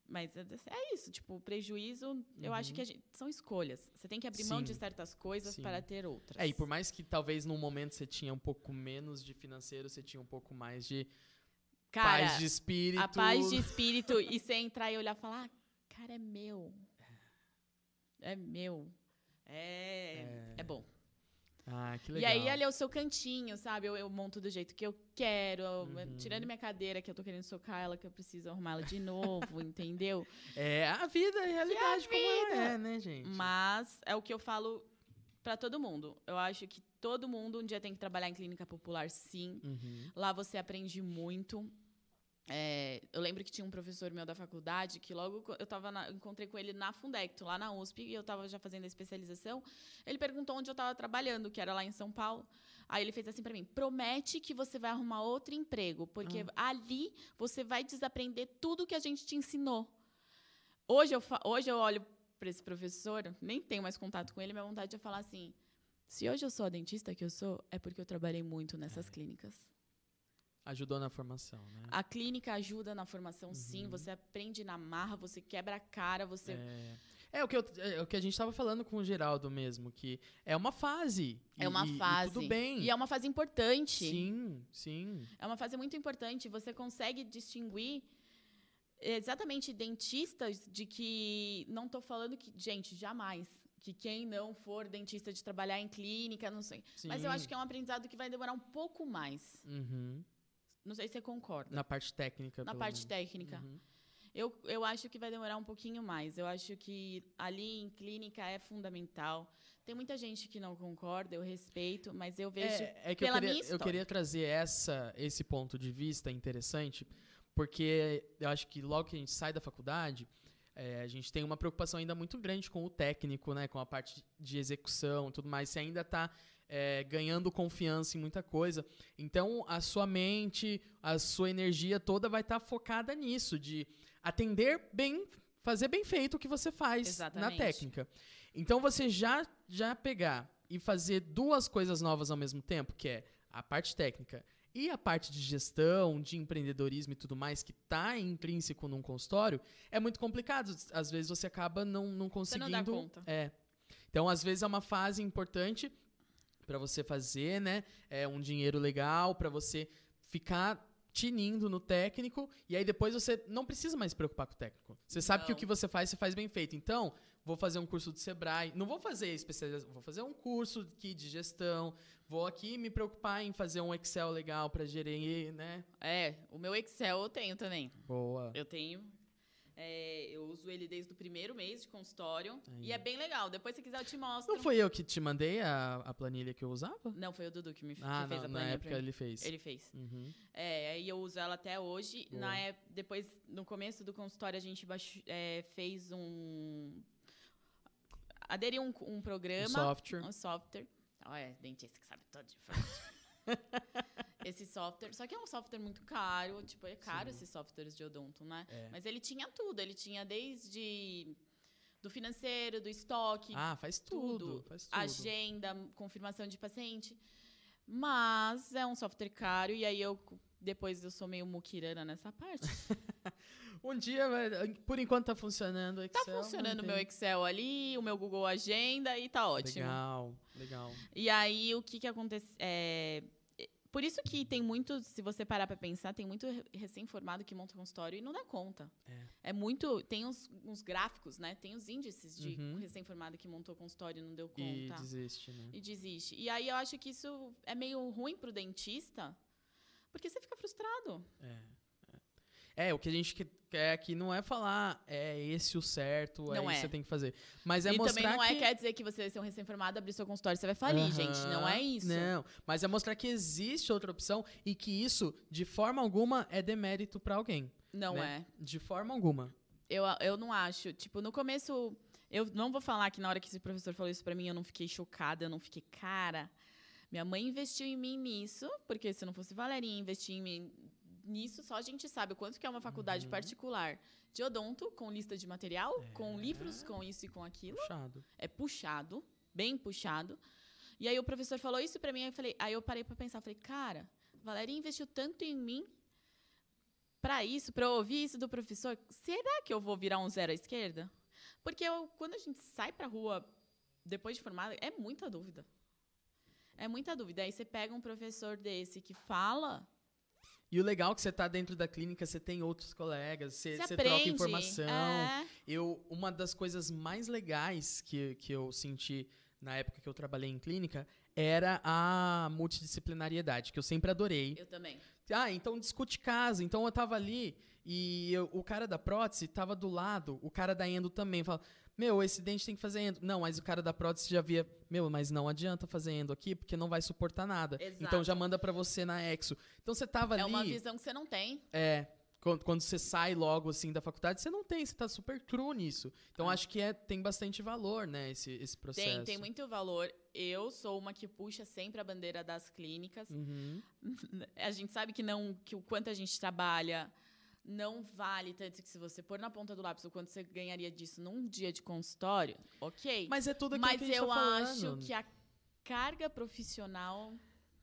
mas é, é isso, tipo, o prejuízo, eu acho Uhum. que a gente- são escolhas. Você tem que abrir mão de Sim. certas coisas Sim. para ter outras. É, e por mais que talvez num momento você tinha um pouco menos de financeiro, você tinha um pouco mais de Cara, paz de espírito. a paz de espírito e você entrar e olhar e falar, ah, cara, é meu. É meu. É, é. bom. Ah, que E legal. aí ali é o seu cantinho, sabe? Eu, eu monto do jeito que eu quero, Uhum. tirando minha cadeira que eu tô querendo socar ela, que eu preciso arrumar ela de novo, entendeu? É a vida, a realidade como ela é, né, gente? Mas é o que eu falo pra todo mundo. Eu acho que todo mundo um dia tem que trabalhar em clínica popular, sim. Uhum. Lá você aprende muito. É, eu lembro que tinha um professor meu da faculdade que logo eu tava na- encontrei com ele na Fundecto, lá na USP, e eu estava já fazendo a especialização. Ele perguntou onde eu estava trabalhando, que era lá em São Paulo. Aí ele fez assim para mim: promete que você vai arrumar outro emprego, porque ali você vai desaprender tudo que a gente te ensinou. Hoje eu, hoje eu olho para esse professor, nem tenho mais contato com ele, minha vontade é falar assim: se hoje eu sou a dentista que eu sou, é porque eu trabalhei muito nessas clínicas. Ajudou na formação, né? A clínica ajuda na formação, sim. Uhum. Você aprende na marra, você quebra a cara, você. É, é o, que eu- é o que a gente estava falando com o Geraldo mesmo, que é uma fase. É e- uma e- e fase. tudo bem. E é uma fase importante. Sim, sim. É uma fase muito importante. Você consegue distinguir exatamente dentistas de que. Não estou falando que. Gente, jamais. Que quem não for dentista de trabalhar em clínica, não sei. Mas eu sim. acho que é um aprendizado que vai demorar um pouco mais. Uhum. Não sei se você concorda. Na parte técnica. Na parte menos. técnica. Uhum. Eu, eu acho que vai demorar um pouquinho mais. Eu acho que ali em clínica é fundamental. Tem muita gente que não concorda, eu respeito, mas eu vejo. É, é que eu pela queria, minha eu história. queria trazer essa, esse ponto de vista interessante, porque eu acho que logo que a gente sai da faculdade, é, a gente tem uma preocupação ainda muito grande com o técnico, né, com a parte de execução e tudo mais. Você ainda está ganhando confiança em muita coisa. Então, a sua mente, a sua energia toda vai estar focada nisso, de atender bem, fazer bem feito o que você faz Exatamente. na técnica. Então, você já, já pegar e fazer duas coisas novas ao mesmo tempo, que é a parte técnica e a parte de gestão, de empreendedorismo e tudo mais, que está intrínseco num consultório, é muito complicado. Às vezes você acaba não, não Você conseguindo. não dá conta. É. Então, às vezes é uma fase importante para você fazer, né? É um dinheiro legal para você ficar tinindo no técnico e aí depois você não precisa mais se preocupar com o técnico. Você sabe que o Não. que você faz, você faz bem feito. Então, vou fazer um curso do Sebrae, não vou fazer especialização, vou fazer um curso aqui de gestão, vou aqui me preocupar em fazer um Excel legal para gerir, né? É, o meu Excel eu tenho também. Boa. Eu tenho. É, eu uso ele desde o primeiro mês de consultório. Aí. E é bem legal. Depois, se quiser, eu te mostro. Não foi eu que te mandei a, a planilha que eu usava? Não, foi o Dudu que me que Ah, fez na, a na planilha época pra mim. ele fez. Ele fez. Uhum. É, aí eu uso ela até hoje. Boa. Na depois, no começo do consultório, a gente baixo- é, fez um. Aderiu um, um Um programa. software. Um software. Olha, dentista que sabe todo de informática. esse software. Só que é um software muito caro. Tipo, é caro Sim. esses softwares de odonto, né? É. Mas ele tinha tudo. Ele tinha desde do financeiro, do estoque, Ah, faz tudo. tudo. Faz tudo. agenda, confirmação de paciente. Mas é um software caro e aí eu depois eu sou meio muquirana nessa parte. Um dia, por enquanto tá funcionando o Excel. Tá funcionando o meu Excel ali, o meu Google Agenda e tá ótimo. Legal, legal. E aí o que que acontece? É, Por isso que tem muito, se você parar pra pensar, tem muito re- recém-formado que monta consultório e não dá conta. É. É muito. Tem uns, uns gráficos, né? Tem os índices de Uhum. recém-formado que montou consultório e não deu E conta. desiste, né? E desiste. E aí eu acho que isso é meio ruim pro dentista, porque você fica frustrado. É, é. É, o que a gente quer aqui não é falar é esse o certo, é Não isso que é. você tem que fazer. Mas é e mostrar também não é que... quer dizer que você vai ser um recém-formado, abrir seu consultório, você vai falir, Aham, gente. Não é isso. Não, mas é mostrar que existe outra opção e que isso, de forma alguma, é demérito pra alguém. Não né? é. De forma alguma. Eu, eu não acho. Tipo, no começo, eu não vou falar que na hora que esse professor falou isso pra mim, eu não fiquei chocada, eu não fiquei, cara. Minha mãe investiu em mim nisso, porque se não fosse Valerinha investir em mim nisso, só a gente sabe o quanto que é uma faculdade Uhum. particular de odonto, com lista de material, com É. livros, com isso e com aquilo. Puxado. É puxado, bem puxado. E aí o professor falou isso pra mim, aí eu, falei, aí eu parei pra pensar, falei, cara, Valerinha investiu tanto em mim pra isso, eu ouvir isso do professor, será que eu vou virar um zero à esquerda? Porque eu- quando a gente sai pra rua depois de formada, é muita dúvida. É muita dúvida. Aí você pega um professor desse que fala, E o legal é que você tá dentro da clínica, você tem outros colegas, você, você você troca informação. É, Eu, uma das coisas mais legais que, que eu senti na época que eu trabalhei em clínica era a multidisciplinariedade, que eu sempre adorei. eu também. Ah, então discute caso. Então eu tava ali e eu- o cara da prótese tava do lado, o cara da endo também. Fala, meu, esse dente tem que fazer endo. Não, mas o cara da prótese já via, meu, mas não adianta fazer endo aqui porque não vai suportar nada. Exato. Então já manda pra você na exo. Então você tava ali. É uma visão que você não tem. É. Quando, quando você sai logo assim da faculdade, você não tem, você tá super cru nisso. Então Ah. acho que é, tem bastante valor, né, esse, esse processo. Tem, tem muito valor. Eu sou uma que puxa sempre a bandeira das clínicas. Uhum. A gente sabe que não que o quanto a gente trabalha não vale tanto que se você pôr na ponta do lápis o quanto você ganharia disso num dia de consultório, ok. Mas é tudo aquilo Mas que a gente eu tá falando. acho que a carga profissional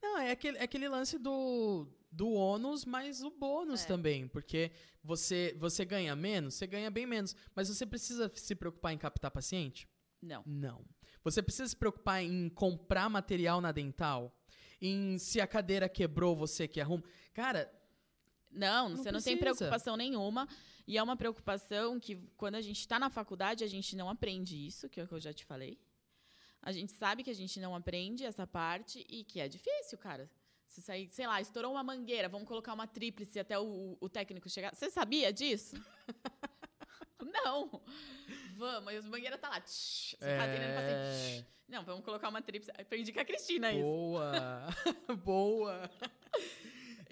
Não, é aquele, é aquele lance do, do ônus mais o bônus É. também. Porque você, você ganha menos, você ganha bem menos. Mas você precisa se preocupar em captar paciente? não. Não. Você precisa se preocupar em comprar material na dental? Em se a cadeira quebrou, você que arruma? Cara, Não, Não você não tem precisa. preocupação nenhuma. E é uma preocupação que, quando a gente está na faculdade, a gente não aprende isso, que é o que eu já te falei. A gente sabe que a gente não aprende essa parte e que é difícil, cara. Se sair, sei lá, estourou uma mangueira, vamos colocar uma tríplice até o, o técnico chegar. Você sabia disso? não. Vamos, as mangueiras tá lá. tsh, Você tá é... tsh. Não, vamos colocar uma tríplice. Aprendi com a Cristina isso. Boa! Boa!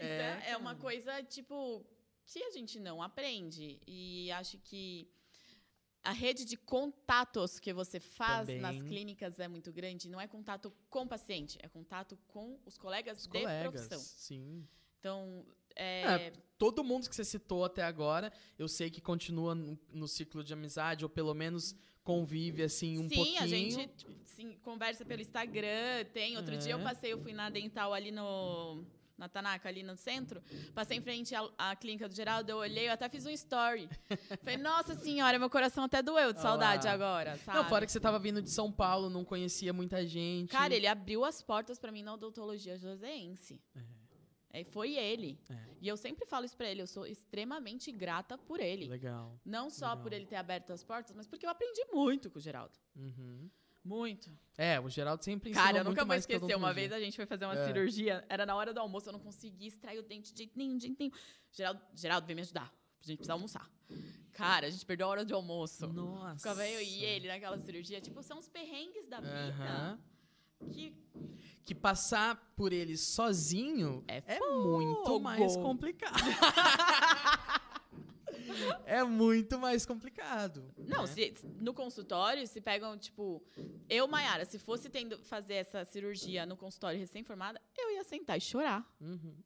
Então, É, é, uma cara. coisa, tipo, que a gente não aprende. E acho que a rede de contatos que você faz Também. nas clínicas é muito grande. Não é contato com o paciente, é contato com os colegas Os de colegas, profissão. sim. Então, é, É, todo mundo que você citou até agora, eu sei que continua no, no ciclo de amizade, ou pelo menos convive, assim, um sim, pouquinho. a gente tipo, sim, conversa pelo Instagram, tem. Outro dia eu É. passei, eu fui na dental ali no. Na Tanaka, ali no centro, passei em frente à, à clínica do Geraldo, eu olhei, eu até fiz um story. Falei, nossa senhora, meu coração até doeu de Olha saudade agora, sabe? Não, fora que você tava vindo de São Paulo, não conhecia muita gente. Cara, ele abriu as portas pra mim na odontologia joseense. É, foi ele. É. E eu sempre falo isso pra ele, eu sou extremamente grata por ele. Legal. Não só Legal. por ele ter aberto as portas, mas porque eu aprendi muito com o Geraldo. Uhum. Muito. É, o Geraldo sempre ensinou Cara, eu muito nunca vou esquecer. Uma vez a gente foi fazer uma É. cirurgia, era na hora do almoço, eu não conseguia extrair o dente de jeito nenhum, de jeito nenhum. Geraldo, Geraldo, vem me ajudar. A gente precisa almoçar. Cara, a gente perdeu a hora de almoço. Nossa. Ficava eu e ele naquela cirurgia. Tipo, são os perrengues da vida Aham. que Que passar por ele sozinho É é muito mais complicado. é muito mais complicado. Não, né? se, no consultório, se pegam, tipo, eu, Mayara, se fosse tendo fazer essa cirurgia no consultório recém-formada, eu ia sentar e chorar. Uhum.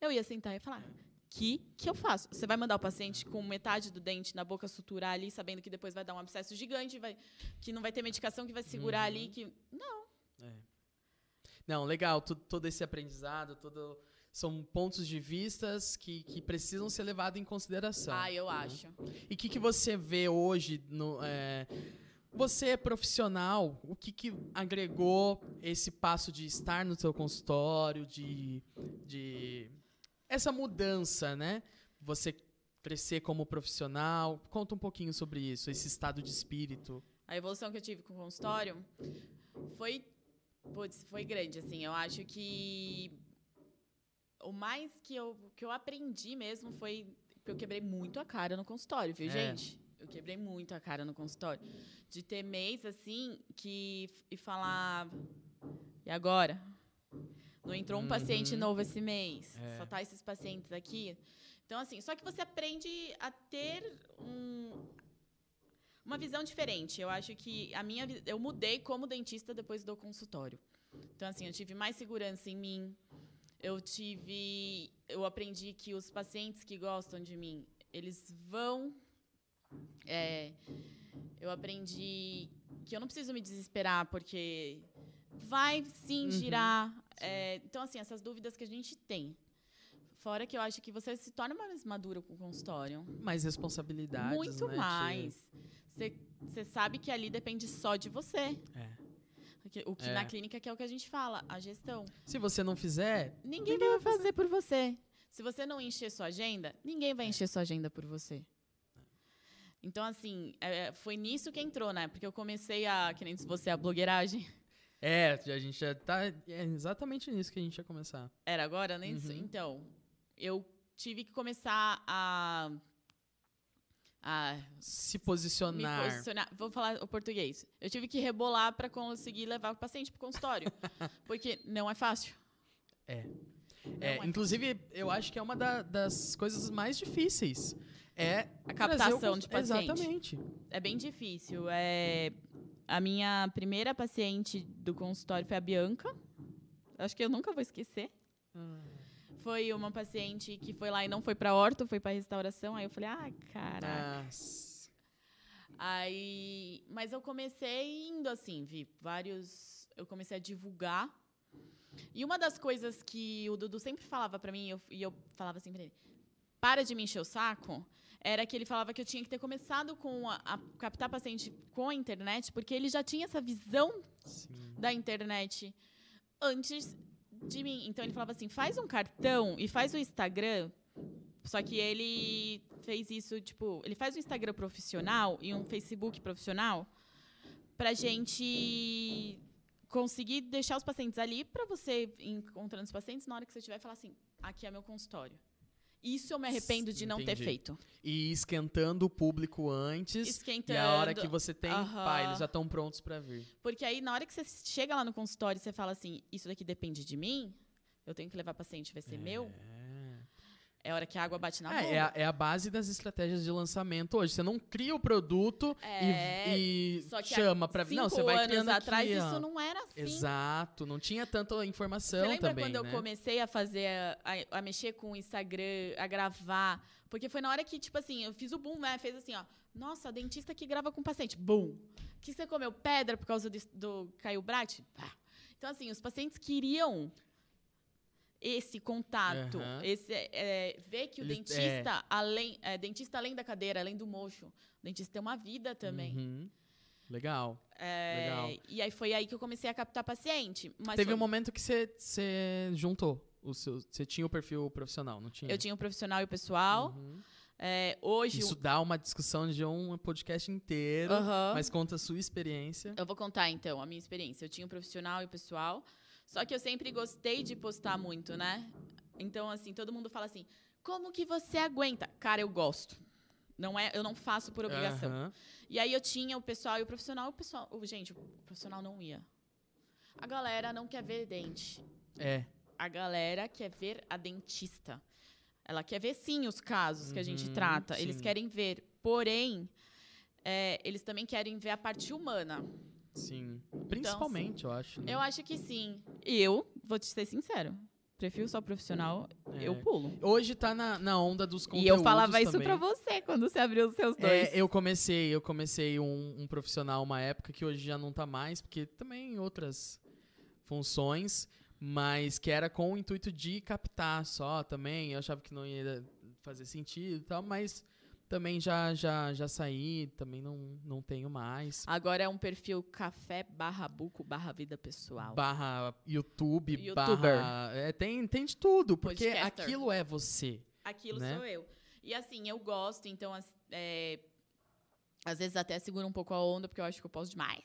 Eu ia sentar e falar: que que eu faço? Você vai mandar o paciente com metade do dente na boca suturar ali, sabendo que depois vai dar um abscesso gigante, vai, que não vai ter medicação que vai segurar Uhum. ali, que não. É. Não, legal, todo esse aprendizado, todo são pontos de vistas que, que precisam ser levados em consideração. Ah, eu acho. E o que, que você vê hoje no, é, Você é profissional, o que, que agregou esse passo de estar no seu consultório, de, de essa mudança, né? Você crescer como profissional. Conta um pouquinho sobre isso, esse estado de espírito. A evolução que eu tive com o consultório foi, putz, foi grande, assim. Eu acho que o mais que eu, que eu aprendi mesmo foi que eu quebrei muito a cara no consultório, viu, É. gente? Eu quebrei muito a cara no consultório. De ter mês, assim, que... E falar... E agora? Não entrou um paciente Uhum. novo esse mês. É. Só tá esses pacientes aqui. Então, assim, só que você aprende a ter um, uma visão diferente. Eu acho que a minha eu mudei como dentista depois do consultório. Então assim, eu tive mais segurança em mim. Eu tive eu aprendi que os pacientes que gostam de mim, eles vão é, eu aprendi que eu não preciso me desesperar porque vai sim Uhum. girar. É, então assim, essas dúvidas que a gente tem. Fora que eu acho que você se torna mais maduro com o consultório. Mais responsabilidades, Muito né, mais. Você sabe que ali depende só de você. É. O que, É. na clínica que é o que a gente fala, a gestão. Se você não fizer, Ninguém, vai fazer por você. Se você não encher sua agenda, ninguém vai encher sua agenda por você. Então, assim, é, foi nisso que entrou, né? Porque eu comecei a, que nem se você, a blogueiragem. é, a gente já tá. É exatamente nisso que a gente ia começar. Era agora, né? Uhum. Então, eu tive que começar a, a Se me posicionar. posicionar. Vou falar o português. Eu tive que rebolar para conseguir levar o paciente para o consultório. porque não é fácil. É. É, é inclusive, eu acho que é uma da- das coisas mais difíceis. É A o captação cons- de paciente. Exatamente. É bem difícil. É, a minha primeira paciente do consultório foi a Bianca. Acho que eu nunca vou esquecer. Foi uma paciente que foi lá e não foi para orto, foi para restauração. Aí eu falei, ah, caraca. Nossa. Aí, mas eu comecei indo assim, vi vários, eu comecei a divulgar. E uma das coisas que o Dudu sempre falava para mim, eu- e eu falava assim para ele: "Para de me encher o saco", era que ele falava que eu tinha que ter começado com a, a captar paciente com a internet, porque ele já tinha essa visão Sim. da internet antes de mim. Então ele falava assim: faz um cartão e faz o Instagram. Só que ele fez isso, tipo, ele faz um Instagram profissional e um Facebook profissional pra gente conseguir deixar os pacientes ali pra você encontrando os pacientes na hora que você tiver falar assim: aqui é meu consultório. Isso eu me arrependo de não ter Entendi. feito. E esquentando o público antes. Esquentando. E a hora que você tem, pá, eles já estão prontos pra vir. Porque aí, na hora que você chega lá no consultório e você fala assim, isso daqui depende de mim, eu tenho que levar paciente, vai ser meu, é hora que a água bate na É, boca. é, a, é a base das estratégias de lançamento hoje. Você não cria o produto e- É, e, há chama vir. Não, você vai anos criando atrás aqui, isso não era assim. Exato, não tinha tanta informação Você lembra também, quando eu né? comecei a fazer, a, a mexer com o Instagram, a gravar? Porque foi na hora que, tipo assim, eu fiz o boom, né? Fez assim, ó. Nossa, dentista que grava com paciente. Boom. Que você comeu pedra por causa do, do Caio Brat? Então, assim, os pacientes queriam esse contato, Aham. esse é, ver que o Eles- dentista, além, é, dentista além da cadeira, além do mocho, o dentista tem uma vida também. Uhum. Legal. É, Legal. E aí foi aí que eu comecei a captar paciente. Mas Teve foi- um momento que você- juntou. o seu- Você tinha o perfil profissional, não tinha? eu tinha o profissional e o pessoal. Uhum. É, hoje. Isso dá uma discussão de um podcast inteiro, Aham. mas conta a sua experiência. Eu vou contar então a minha experiência. Eu tinha o profissional e o pessoal. Só que eu sempre gostei de postar muito, né? Então, assim, todo mundo fala assim: como que você aguenta? Cara, eu gosto. Não é, eu não faço por obrigação. Aham. E aí eu tinha o pessoal e o profissional. O pessoal, o- gente, o profissional não ia. A galera não quer ver dente. É. A galera quer ver a dentista. Ela quer ver sim os casos que a gente Uhum, trata. Eles sim. querem ver. Porém, é, eles também querem ver a parte humana. Sim. Principalmente, eu acho. né? Eu acho que sim. Eu, vou te ser sincero, prefiro só profissional, É. eu pulo. Hoje tá na, na onda dos E conteúdos eu falava isso também. pra você quando você abriu os seus dois. É, eu comecei, eu comecei um, um profissional uma época que hoje já não tá mais, porque também outras funções, mas que era com o intuito de captar só também. Eu achava que não ia fazer sentido e tal, mas Também já, já, já saí, também não, não tenho mais. Agora é um perfil café barra buco barra vida pessoal. Barra YouTube, Youtuber. barra. É, tem, tem de tudo, porque Podcaster. aquilo é você. Aquilo né? sou eu. E assim, eu gosto, então, as- é, às vezes até seguro um pouco a onda, porque eu acho que eu posso demais.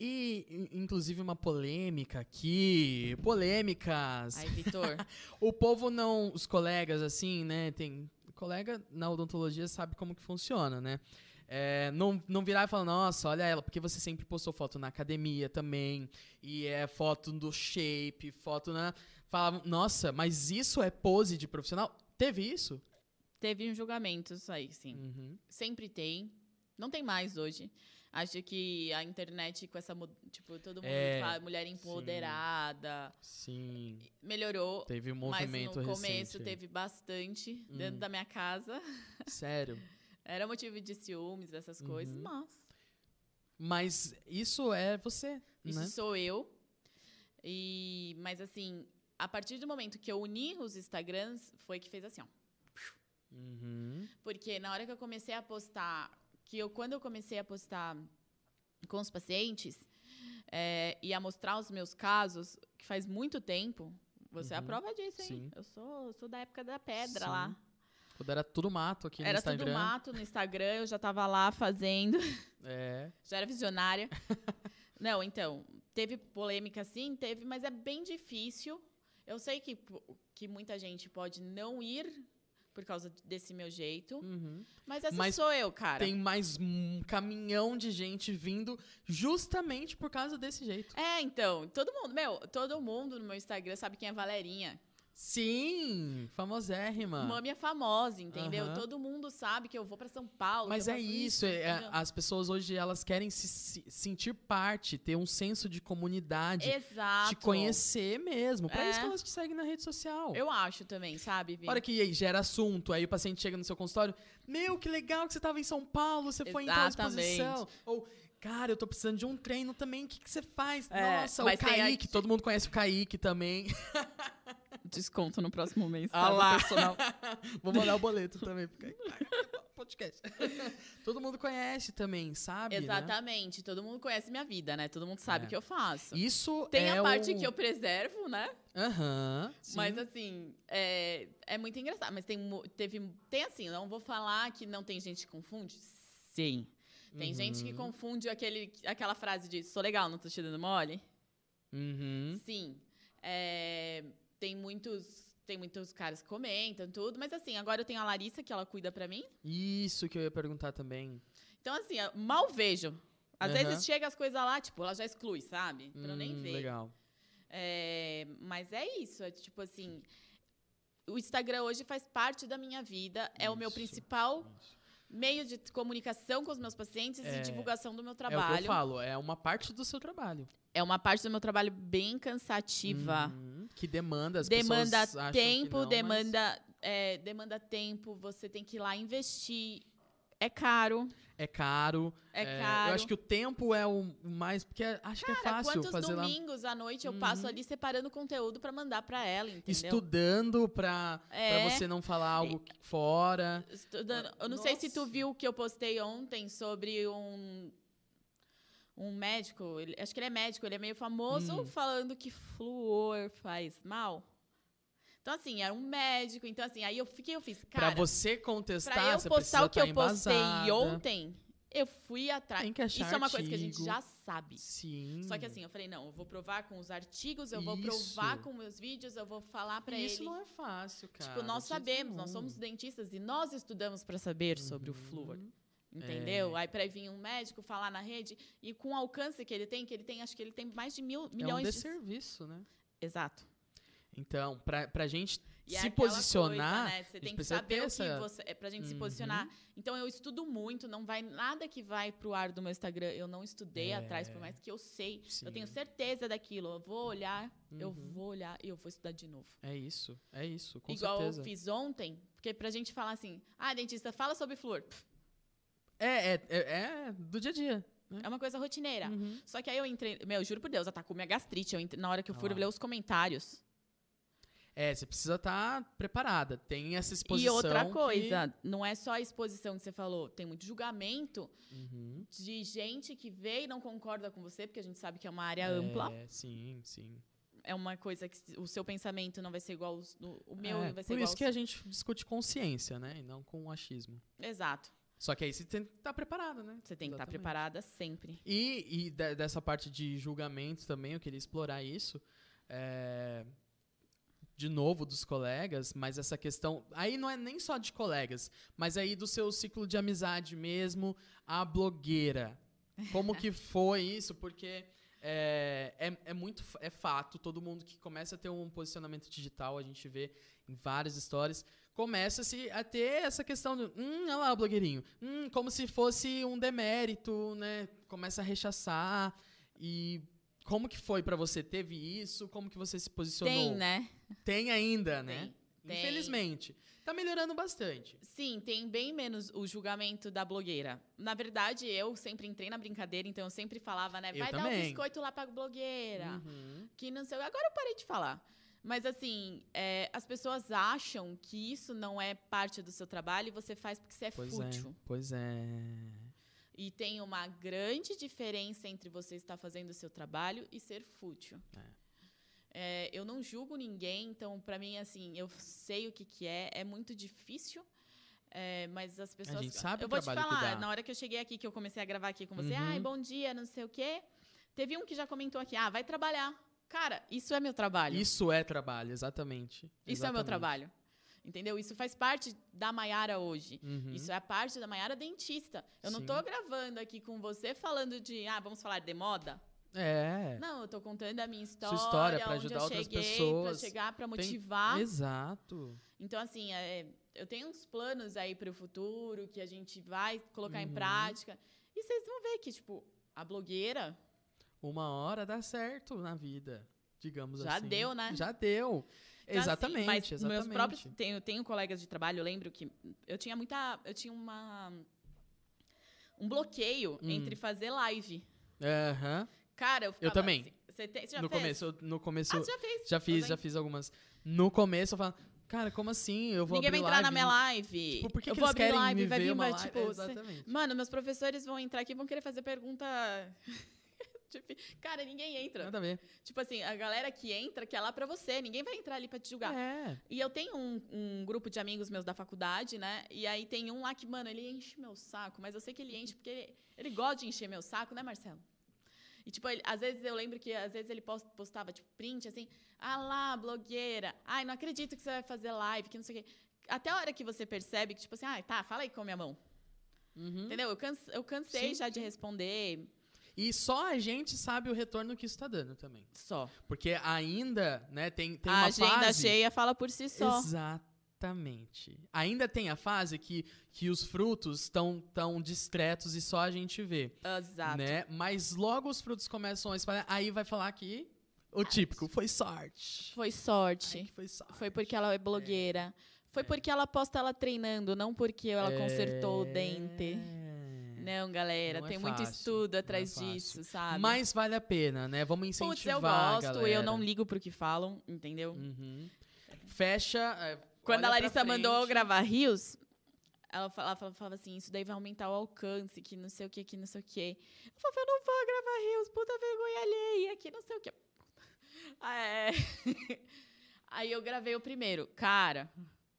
E, in- inclusive, uma polêmica aqui. Polêmicas. Aí, Vitor, O povo não. Os colegas, assim, né? Tem. Colega na odontologia sabe como que funciona, né? É, não, não virar e falar, nossa, olha ela, porque você sempre postou foto na academia também, e é foto do shape, foto na. Falavam, nossa, mas isso é pose de profissional? Teve isso? teve um julgamento, isso aí, sim. Uhum. Sempre tem. Não tem mais hoje. Acho que a internet com essa. Tipo, todo mundo É, fala mulher empoderada. Sim, Melhorou. teve um Mas movimento no começo recente. teve bastante dentro Hum. da minha casa. Sério. Era motivo de ciúmes, essas coisas, Uhum. mas Mas isso é você, isso né? sou eu. E mas assim, a partir do momento que eu uni os Instagrams, foi que fez assim, ó. Uhum. Porque na hora que eu comecei a postar, que eu quando eu comecei a postar com os pacientes é, e a mostrar os meus casos, que faz muito tempo, você é a Uhum. prova disso, hein? Sim. Eu sou, sou da época da pedra Sim. lá. Quando era tudo mato aqui no Era Instagram. tudo mato no Instagram, eu já tava lá fazendo. É. Já era visionária. Não, então, teve polêmica sim, teve, mas é bem difícil. Eu sei que, que muita gente pode não ir por causa desse meu jeito, Uhum. mas essa Mas sou eu, cara. Tem mais um caminhão de gente vindo justamente por causa desse jeito. É, então, todo mundo, meu, todo mundo no meu Instagram sabe quem é Valerinha. Sim, famosérrima. Mami é famosa, entendeu? Aham. Todo mundo sabe que eu vou pra São Paulo. Mas é isso, é- é- as pessoas hoje elas querem se, se- sentir parte, ter um senso de comunidade, Exato. te conhecer mesmo. Pra É. isso que elas te seguem na rede social. Eu acho também, sabe, Vi? Hora que aí, gera assunto, aí o paciente chega no seu consultório, meu, que legal que você estava em São Paulo, você foi em tal Exatamente. exposição. Ou, cara, eu tô precisando de um treino também, o que, que você faz? É, Nossa, o Kaique, aqui- todo mundo conhece o Kaique também. Desconto no próximo mês. Ah tá, lá. personal. Vou mandar o boleto também pro Kaique. Podcast. todo mundo conhece também, sabe? né? Exatamente. Todo mundo conhece minha vida, né? Todo mundo sabe É. o que eu faço. Isso Tem é a parte o... que eu preservo, né? Aham, sim. Mas assim, é, é muito engraçado. Mas tem, teve, tem assim, não vou falar que não tem gente que confunde. Sim. Tem gente que Uhum. confunde aquele, aquela frase de sou legal, não tô te dando mole. Uhum. Sim. É, tem muitos. Tem muitos caras que comentam tudo, mas assim, agora eu tenho a Larissa, que ela cuida pra mim. Isso que eu ia perguntar também. Então, assim, eu mal vejo. Às Aham. vezes chega as coisas lá, tipo, ela já exclui, sabe? Pra eu nem Hum, ver. Legal. É, mas é isso, é tipo assim. O Instagram hoje faz parte da minha vida, é o meu Isso, principal isso. Meio de comunicação com os meus pacientes É, e divulgação do meu É o que eu trabalho. falo, é uma parte do seu trabalho. É uma parte do meu trabalho bem cansativa. Uhum, que demanda, as demanda pessoas tempo, não, mas- demanda, é, demanda tempo, você tem que ir lá investir. É caro, É caro. é, é, caro. Eu acho que o tempo é o mais. Porque acho que é Cara, fácil quantos fazer lá. domingos à noite eu passo Uhum. ali separando conteúdo pra mandar pra ela, entendeu? Estudando pra, É. pra você não falar algo que- fora. Estudando. Eu não sei se tu Nossa. viu o que eu postei ontem sobre um um médico, ele- acho que ele é médico, ele é meio famoso Hum. falando que flúor faz mal. Então assim, era um médico, então assim, aí eu fiquei eu fiz, pra cara, você contestar, pra eu você postar o que eu postei embasada. ontem, eu fui atrás. Tem que achar Isso é uma coisa que a gente artigo. já sabe. Sim. Só que assim, eu falei, não, eu vou provar com os artigos, eu vou provar Isso. com meus vídeos, eu vou falar pra E ele. Isso não é fácil, cara. Tipo, nós de jeito sabemos, nós somos dentistas e nós estudamos para saber sobre o flúor. Uhum. Entendeu? Aí para vir um médico falar na rede e com o alcance que ele tem, que ele tem, acho que ele tem mais de mil É um milhões de. desserviço, né? Exato. Então, pra, pra gente E é se aquela posicionar, coisa, né? Você tem que saber ter o que essa- você. É pra gente se Uhum. posicionar. Então eu estudo muito, não vai nada que vai pro ar do meu Instagram. Eu não estudei É. atrás, por mais que eu sei. Eu tenho Sim. certeza daquilo. Eu vou olhar, eu Uhum. vou olhar e eu vou estudar de novo. É isso, é isso, com Igual certeza. eu fiz ontem, porque pra gente falar assim, ah, dentista, fala sobre flúor. Pff, É, é, é, é do dia a dia. né? É uma coisa rotineira. Uhum. Só que aí eu entrei. Meu, juro por Deus, atacou minha gastrite. Eu na hora que eu fui Ah ler os comentários. É, você precisa estar preparada. Tem essa exposição. E outra que- coisa, não é só a exposição que você falou, tem muito julgamento Uhum. de gente que vê e não concorda com você, porque a gente sabe que é uma área ampla. É, sim, sim. É uma coisa que o seu pensamento não vai ser igual os- o, o meu, É, vai ser por igual isso que a gente discute consciência, né? E não com achismo. Exato. Só que aí você tem que estar preparada, né? Você tem que estar Exatamente. preparada sempre. E, e de- dessa parte de julgamento também, eu queria explorar isso. é, de novo, dos colegas, mas essa questão. Aí não é nem só de colegas, mas aí do seu ciclo de amizade mesmo, a blogueira. Como que foi isso? Porque é, é, é muito é fato, todo mundo que começa a ter um posicionamento digital, a gente vê em várias histórias, começa-se a ter essa questão do, hum, olha lá o blogueirinho, hum, como se fosse um demérito, né? Começa a rechaçar e como que foi pra você? Teve isso? Como que você se posicionou? Tem, né? Tem ainda, né? Tem. Infelizmente. Tá melhorando bastante. Sim, tem bem menos o julgamento da blogueira. Na verdade, eu sempre entrei na brincadeira, então eu sempre falava, né? Vai dar um biscoito lá pra blogueira. Uhum. Que não sei. Agora eu parei de falar. Mas assim, é, as pessoas acham que isso não é parte do seu trabalho e você faz porque você é Pois fútil. é. Pois é. E tem uma grande diferença entre você estar fazendo o seu trabalho e ser fútil. É, eu não julgo ninguém, então, pra mim, assim, eu sei o que, que é. É muito difícil, é, mas as pessoas. gente sabe eu vou te falar, na hora que eu cheguei aqui, que eu comecei a gravar aqui com você, Uhum. ai, bom dia, não sei o quê. Teve um que já comentou aqui, ah, vai trabalhar. Cara, isso é meu trabalho. Isso é trabalho, exatamente. Isso é o meu Exatamente. trabalho. Entendeu? Isso faz parte da Maiara hoje. Uhum. Isso é a parte da Maiara dentista. Eu não Sim. tô gravando aqui com você falando de, ah, vamos falar de moda. É. Não, eu tô contando a minha história, história pra onde ajudar eu outras cheguei, pessoas. Pra chegar, pra Tem- motivar. Exato. Então, assim, é, eu tenho uns planos aí pro futuro que a gente vai colocar em Uhum. prática. E vocês vão ver que, tipo, a blogueira Uma hora dá certo na vida, digamos Já assim. deu, né? Já deu. Então, assim, exatamente, mas exatamente. meus próprios tenho, tenho colegas de trabalho, eu lembro que eu tinha muita, eu tinha uma um bloqueio Hum. entre fazer live. Aham. Cara, eu ficava também. assim, você, tem, você já No fez? começo, eu- no começo, Ah, você já fez? já fiz, já fiz algumas. No começo eu falo, cara, como assim? Eu vou Ninguém vai entrar na live? minha live. Tipo, por que, eu que vou abrir querem live, me vai ver vir, uma live? tipo, exatamente. Mano, meus professores vão entrar aqui e vão querer fazer pergunta. Tipo, Cara, ninguém entra. Nada a ver. Tipo assim, a galera que entra, que é lá pra você, ninguém vai entrar ali pra te julgar. É. E eu tenho um, um grupo de amigos meus da faculdade, né? E aí tem um lá que, mano, ele enche meu saco, mas eu sei que ele enche porque ele, ele gosta de encher meu saco, né, Marcelo? E, tipo, ele- às vezes eu lembro que às vezes ele post- postava, tipo, print assim, ah lá, blogueira, ai, não acredito que você vai fazer live, que não sei o quê. Até a hora que você percebe que, tipo assim, ah, tá, fala aí com a minha mão. Uhum. Entendeu? Eu, canse- eu cansei Sim, já de responder E só a gente sabe o retorno que isso tá dando também. só. Porque ainda, né, tem, tem a uma agenda fase... cheia fala por si só. Exatamente. Ainda tem a fase que, que os frutos estão tão discretos e só a gente vê. Exato. Né? Mas logo os frutos começam a espalhar, aí vai falar que o típico foi sorte. Foi Ai, sorte. que foi sorte. Foi porque ela é blogueira. Foi porque ela posta ela treinando, não porque ela consertou o dente. É. Não, galera, Não é tem muito fácil, estudo é atrás fácil. disso, sabe? Mas vale a pena, né? Vamos incentivar Putz, eu gosto, eu não ligo pro que falam, entendeu? Uhum. Fecha. é, Quando a Larissa mandou gravar Rios, ela falava, falava, falava assim, isso daí vai aumentar o alcance, que não sei o que, que não sei o que. Eu falava, eu não vou gravar Rios, puta vergonha alheia, que não sei o que. É. Aí eu gravei o primeiro. Cara,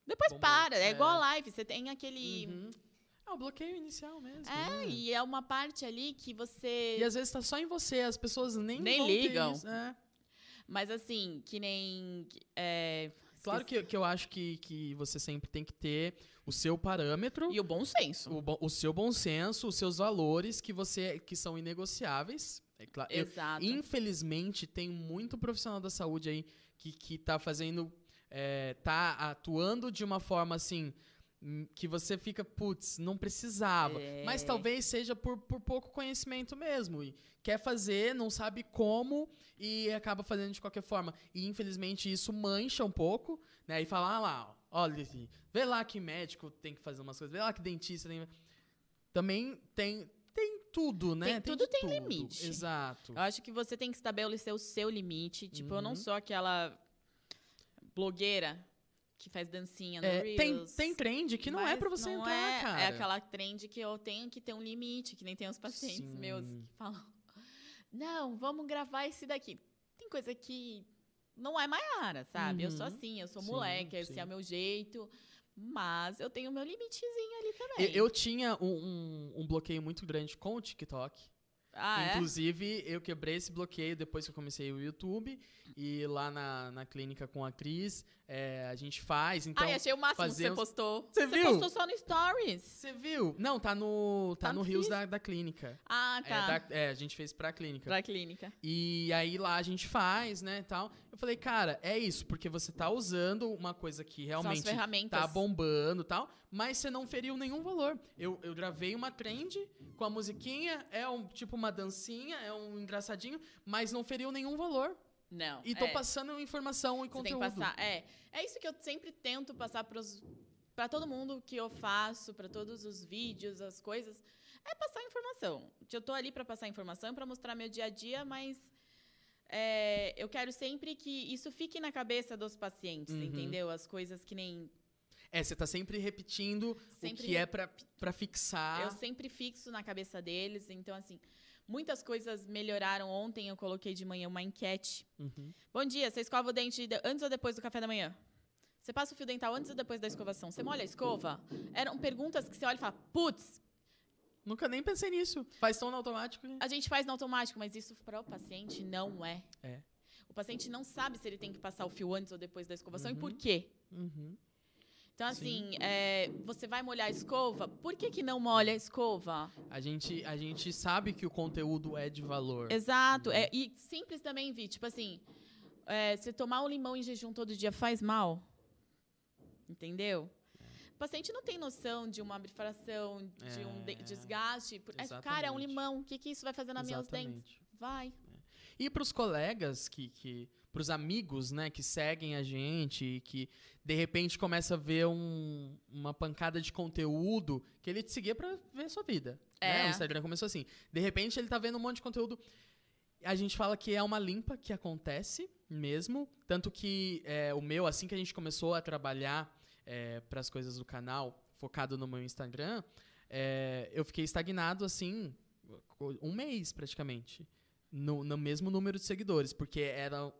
depois Bombou, para, é, é. igual a live, você tem aquele... Uhum. É o bloqueio inicial mesmo. É, né? e é uma parte ali que você... E às vezes tá só em você, as pessoas nem, Nem ligam. isso, é. Mas assim, que nem... É, Claro que, que eu acho que, que você sempre tem que ter o seu parâmetro, E o bom senso. o, o seu bom senso, os seus valores que você que são inegociáveis. É claro, eu- Exato. infelizmente tem muito profissional da saúde aí que, que tá fazendo, é, tá atuando de uma forma assim que você fica, putz, não precisava. É. Mas talvez seja por, por pouco conhecimento mesmo. E quer fazer, não sabe como e acaba fazendo de qualquer forma. E infelizmente isso mancha um pouco, né? E fala, ah lá, olha, aqui, vê lá que médico tem que fazer umas coisas, vê lá que dentista tem. Também tem, tem tudo, né? Tem tudo, de tem limite. Exato. Eu acho que você tem que estabelecer o seu limite. Tipo, eu não Uhum. sou aquela blogueira que faz dancinha no É, tem, Reels. tem trend que não é Mas pra você não entrar, é, cara. É aquela trend que eu tenho que ter um limite, que nem tem os pacientes Sim. meus que falam: Não, vamos gravar esse daqui. Tem coisa que não é Maiara, sabe? Eu sou Uhum. assim, eu sou Sim, moleque, esse sim. é o meu jeito. Mas eu tenho o meu limitezinho ali Eu, também. eu tinha um, um- um bloqueio muito grande com o TikTok. ah, é? Inclusive, eu quebrei esse bloqueio depois que eu comecei o YouTube. E lá na, na clínica com a Cris, é, a gente faz. Então, Ai, achei o máximo que fazemos- você postou. Você viu? postou só no Stories. você viu? Não, tá no, tá Tá no no Rios da, da clínica. Ah, É, tá. da- é, a gente fez pra clínica. Pra clínica. E aí lá a gente faz, né, tal. Eu falei, cara, é isso, porque você tá usando uma coisa que realmente tá bombando tal, mas você não feriu nenhum valor. Eu, eu gravei uma trend com a musiquinha, é um tipo uma dancinha, é um engraçadinho, mas não feriu nenhum valor. Não. E tô é. passando informação e Você tem conteúdo. que passar. É, é isso que eu sempre tento passar pros, pra todo mundo que eu faço, pra todos os vídeos, as coisas. É passar informação. Eu tô ali pra passar informação, pra mostrar meu dia a dia, mas é, eu quero sempre que isso fique na cabeça dos pacientes, Uhum. entendeu? As coisas que nem. É, você tá sempre repetindo Sempre o que é pra, pra fixar. Eu sempre fixo na cabeça deles. Então, assim, muitas coisas melhoraram. Ontem eu coloquei de manhã uma enquete. Uhum. Bom dia, você escova o dente de- antes ou depois do café da manhã? Você passa o fio dental antes ou depois da escovação? Você molha a escova? Eram perguntas que você olha e fala, putz, Nunca nem pensei nisso. Faz tão no automático. né? a gente faz no automático, mas isso para o paciente não é. É. O paciente não sabe se ele tem que passar o fio antes ou depois da escovação e Uhum. por quê. Uhum. Então, assim, é, você vai molhar a escova? Por que, que não molha a escova? A gente, a gente sabe que o conteúdo é de valor. Exato. É, e simples também, Vi. Tipo assim, é, você tomar um limão em jejum todo dia faz mal. Entendeu? O paciente não tem noção de uma bifração, de um de- É. desgaste. Por- é, cara, é um limão. O que, que isso vai fazer nos meus dentes? Vai. E para os colegas que, que para os amigos, né, que seguem a gente e que de repente começa a ver um- uma pancada de conteúdo que ele te seguia para ver a sua vida. né? É. O Instagram começou assim. De repente ele tá vendo um monte de conteúdo. A gente fala que é uma limpa que acontece mesmo, tanto que é, o meu assim que a gente começou a trabalhar para as coisas do canal, focado no meu Instagram, é, eu fiquei estagnado assim um mês praticamente no, no mesmo número de seguidores, porque era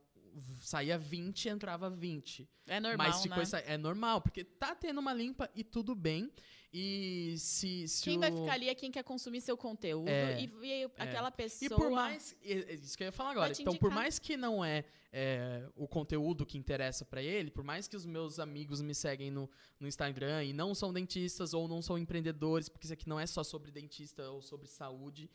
saía 20 e entrava 20. É normal, Mas ficou né? essa- é normal, porque tá tendo uma limpa e tudo bem. E se, se Quem o... vai ficar ali é quem quer consumir seu conteúdo É, e ver aquela pessoa. E por mais. e- é Isso que eu ia falar agora. Então, por mais que não é, é, o conteúdo que interessa pra ele, por mais que os meus amigos me seguem no, no Instagram e não são dentistas ou não são empreendedores, porque isso aqui não é só sobre dentista ou sobre saúde,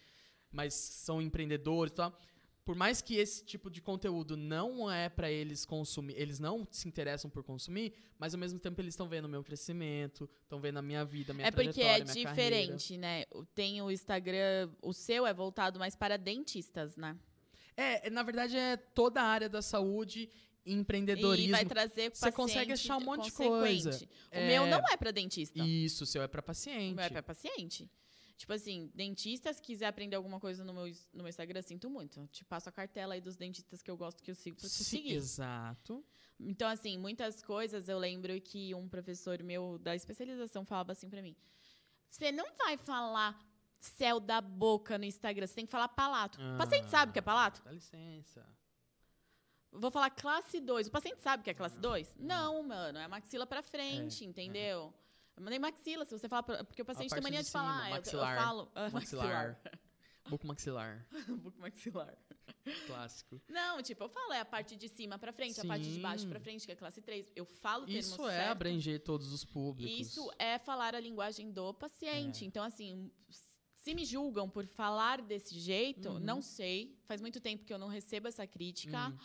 mas são empreendedores e tal. Por mais que esse tipo de conteúdo não é pra eles consumir, eles não se interessam por consumir, mas ao mesmo tempo eles estão vendo o meu crescimento, estão vendo a minha vida, minha É porque é minha carreira. diferente, né? O- Tem o Instagram, o seu é voltado mais para dentistas, né? É, na verdade é toda a área da saúde e E empreendedorismo. vai trazer Você consegue achar um monte de coisa. O É, meu não é para dentista. Isso, o seu é pra O paciente. meu é para paciente. Tipo assim, dentista, se quiser aprender alguma coisa no meu, no meu Instagram, sinto muito. Te passo a cartela aí dos dentistas que eu gosto que eu sigo pra te Sim, seguir. Exato. Então, assim, muitas coisas eu lembro que um professor meu da especialização falava assim pra mim: Você não vai falar céu da boca no Instagram, você tem que falar palato. O paciente sabe o que é palato? Dá licença. Vou falar classe 2. O paciente sabe o que é classe 2? Não. Não, mano. É maxila pra frente, É, entendeu? Eu mandei maxila, se você falar. pra- Porque o paciente tem mania de de cima, falar. eu- Eu, maxilar. falo. ah, Maxilar. Buco maxilar. Buco maxilar. Clássico. Não, tipo, eu falo, é a parte de cima pra frente, a parte de baixo Sim. pra frente, que é classe 3. Eu falo o termo Isso é certo. abranger todos os públicos. Isso é falar a linguagem do paciente. É. Então, assim, se me julgam por falar desse jeito, Uhum. não sei. Faz muito tempo que eu não recebo essa crítica. Hum,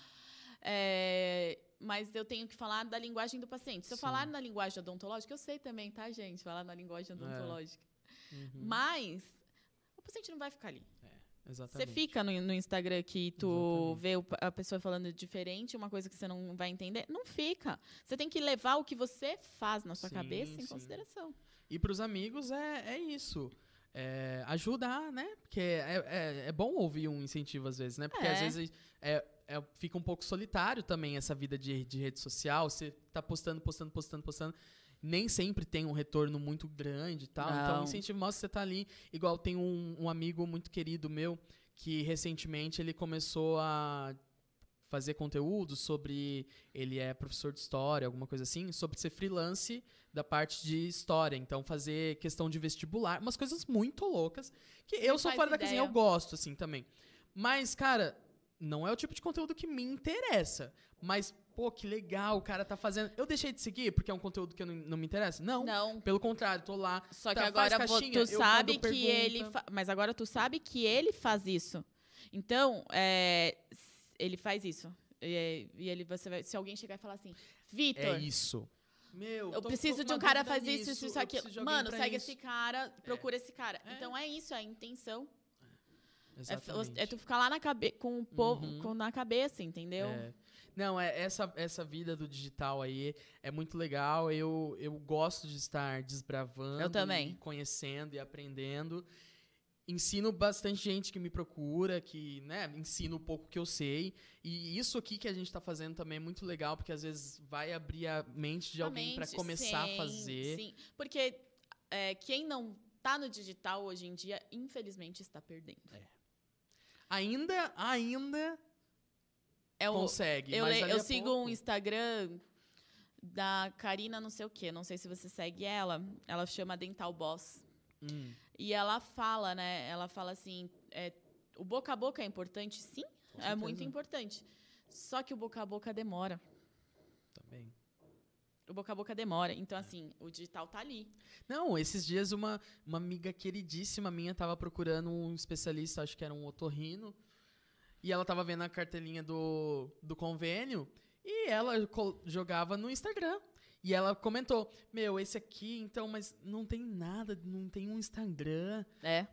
É, mas eu tenho que falar da linguagem do paciente. Se eu Sim. falar na linguagem odontológica, eu sei também, tá, gente? Falar na linguagem odontológica. uhum. Mas o paciente não vai ficar ali. Você Exatamente. fica no, no Instagram que tu Exatamente. vê o- a pessoa falando diferente, uma coisa que você não vai entender. Não fica. Você tem que levar o que você faz na sua Sim, cabeça em sim. consideração. E pros amigos é, é isso. É, ajudar, né? Porque é, é, é bom ouvir um incentivo às vezes, né? Porque às É. vezes é, é, fica um pouco solitário também essa vida de, de rede social. Você tá postando, postando, postando, postando. Nem sempre tem um retorno muito grande e tal. Então, Não. o incentivo mostra que você tá ali. Igual tem um, um amigo muito querido meu que recentemente ele começou a fazer conteúdo sobre. Ele é professor de história, alguma coisa assim, sobre ser freelance da parte de história. Então, fazer questão de vestibular, umas coisas muito loucas. Que eu sou fora da casinha, ideia. eu gosto, assim, também. Mas, cara, não é o tipo de conteúdo que me interessa. Mas, pô, que legal, o cara tá fazendo. Eu deixei de seguir porque é um conteúdo que não, não me interessa? Não. Não. Pelo contrário, tô lá. Só que Tá, agora faz vo- caixinha, tu sabe que pergunta. ele. Mas agora tu sabe que ele faz isso. Então, é, ele faz isso. E, e ele, você vai, se alguém chegar e falar assim, Vitor, É isso. Meu, eu preciso de um cara fazer isso, isso, isso, aquilo. alguém Mano, segue isso. esse cara, procura esse cara. Então é isso, é a intenção. É, f- Exatamente. é tu ficar lá na cabe com o povo Uhum. com, na cabeça, entendeu? É. Não, é essa, essa vida do digital aí é muito legal. Eu, eu gosto de estar desbravando, Eu também. e conhecendo e aprendendo. Ensino bastante gente que me procura, que, né, ensino um pouco que eu sei. E isso aqui que a gente tá fazendo também é muito legal, porque às vezes vai abrir a mente de alguém para começar sim, a fazer. Sim, porque é, quem não tá no digital hoje em dia, infelizmente, está perdendo. Ainda, ainda É o, consegue. eu mas le- eu a sigo pouco- um Instagram da Karina não sei o quê, não sei se você segue ela. Ela chama Dental Boss. Hum, E ela fala, né? Ela fala assim, é, o boca a boca é importante? Sim, é muito importante. Só que o boca a boca demora. Também. O boca a boca demora. Então, assim, o digital tá ali. Não, esses dias uma, uma amiga queridíssima minha tava procurando um especialista, acho que era um otorrino, e ela tava vendo a cartelinha do, do convênio, e ela jogava no Instagram. E ela comentou, meu, esse aqui, então, mas não tem nada, não tem um Instagram. É.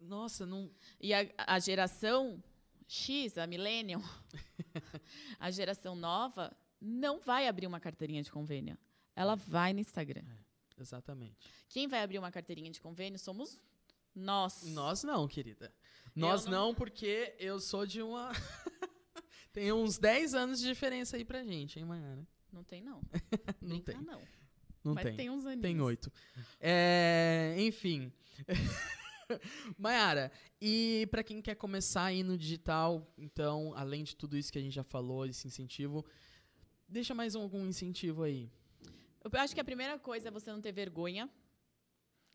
Nossa, não... E a, a geração X, a Millennium, a geração nova, não vai abrir uma carteirinha de convênio. Ela vai no Instagram. Exatamente. Quem vai abrir uma carteirinha de convênio somos nós. Nós não, querida. Nós não- não... porque eu sou de uma... tem uns 10 anos de diferença aí pra gente, hein, Mayara? Não tem, não. Não Brincar, tem, não. não Mas tem. tem, uns aninhos. Tem oito. É, enfim. Mayara, e pra quem quer começar aí no digital, então, além de tudo isso que a gente já falou, esse incentivo, deixa mais algum incentivo aí. Eu acho que a primeira coisa é você não ter vergonha.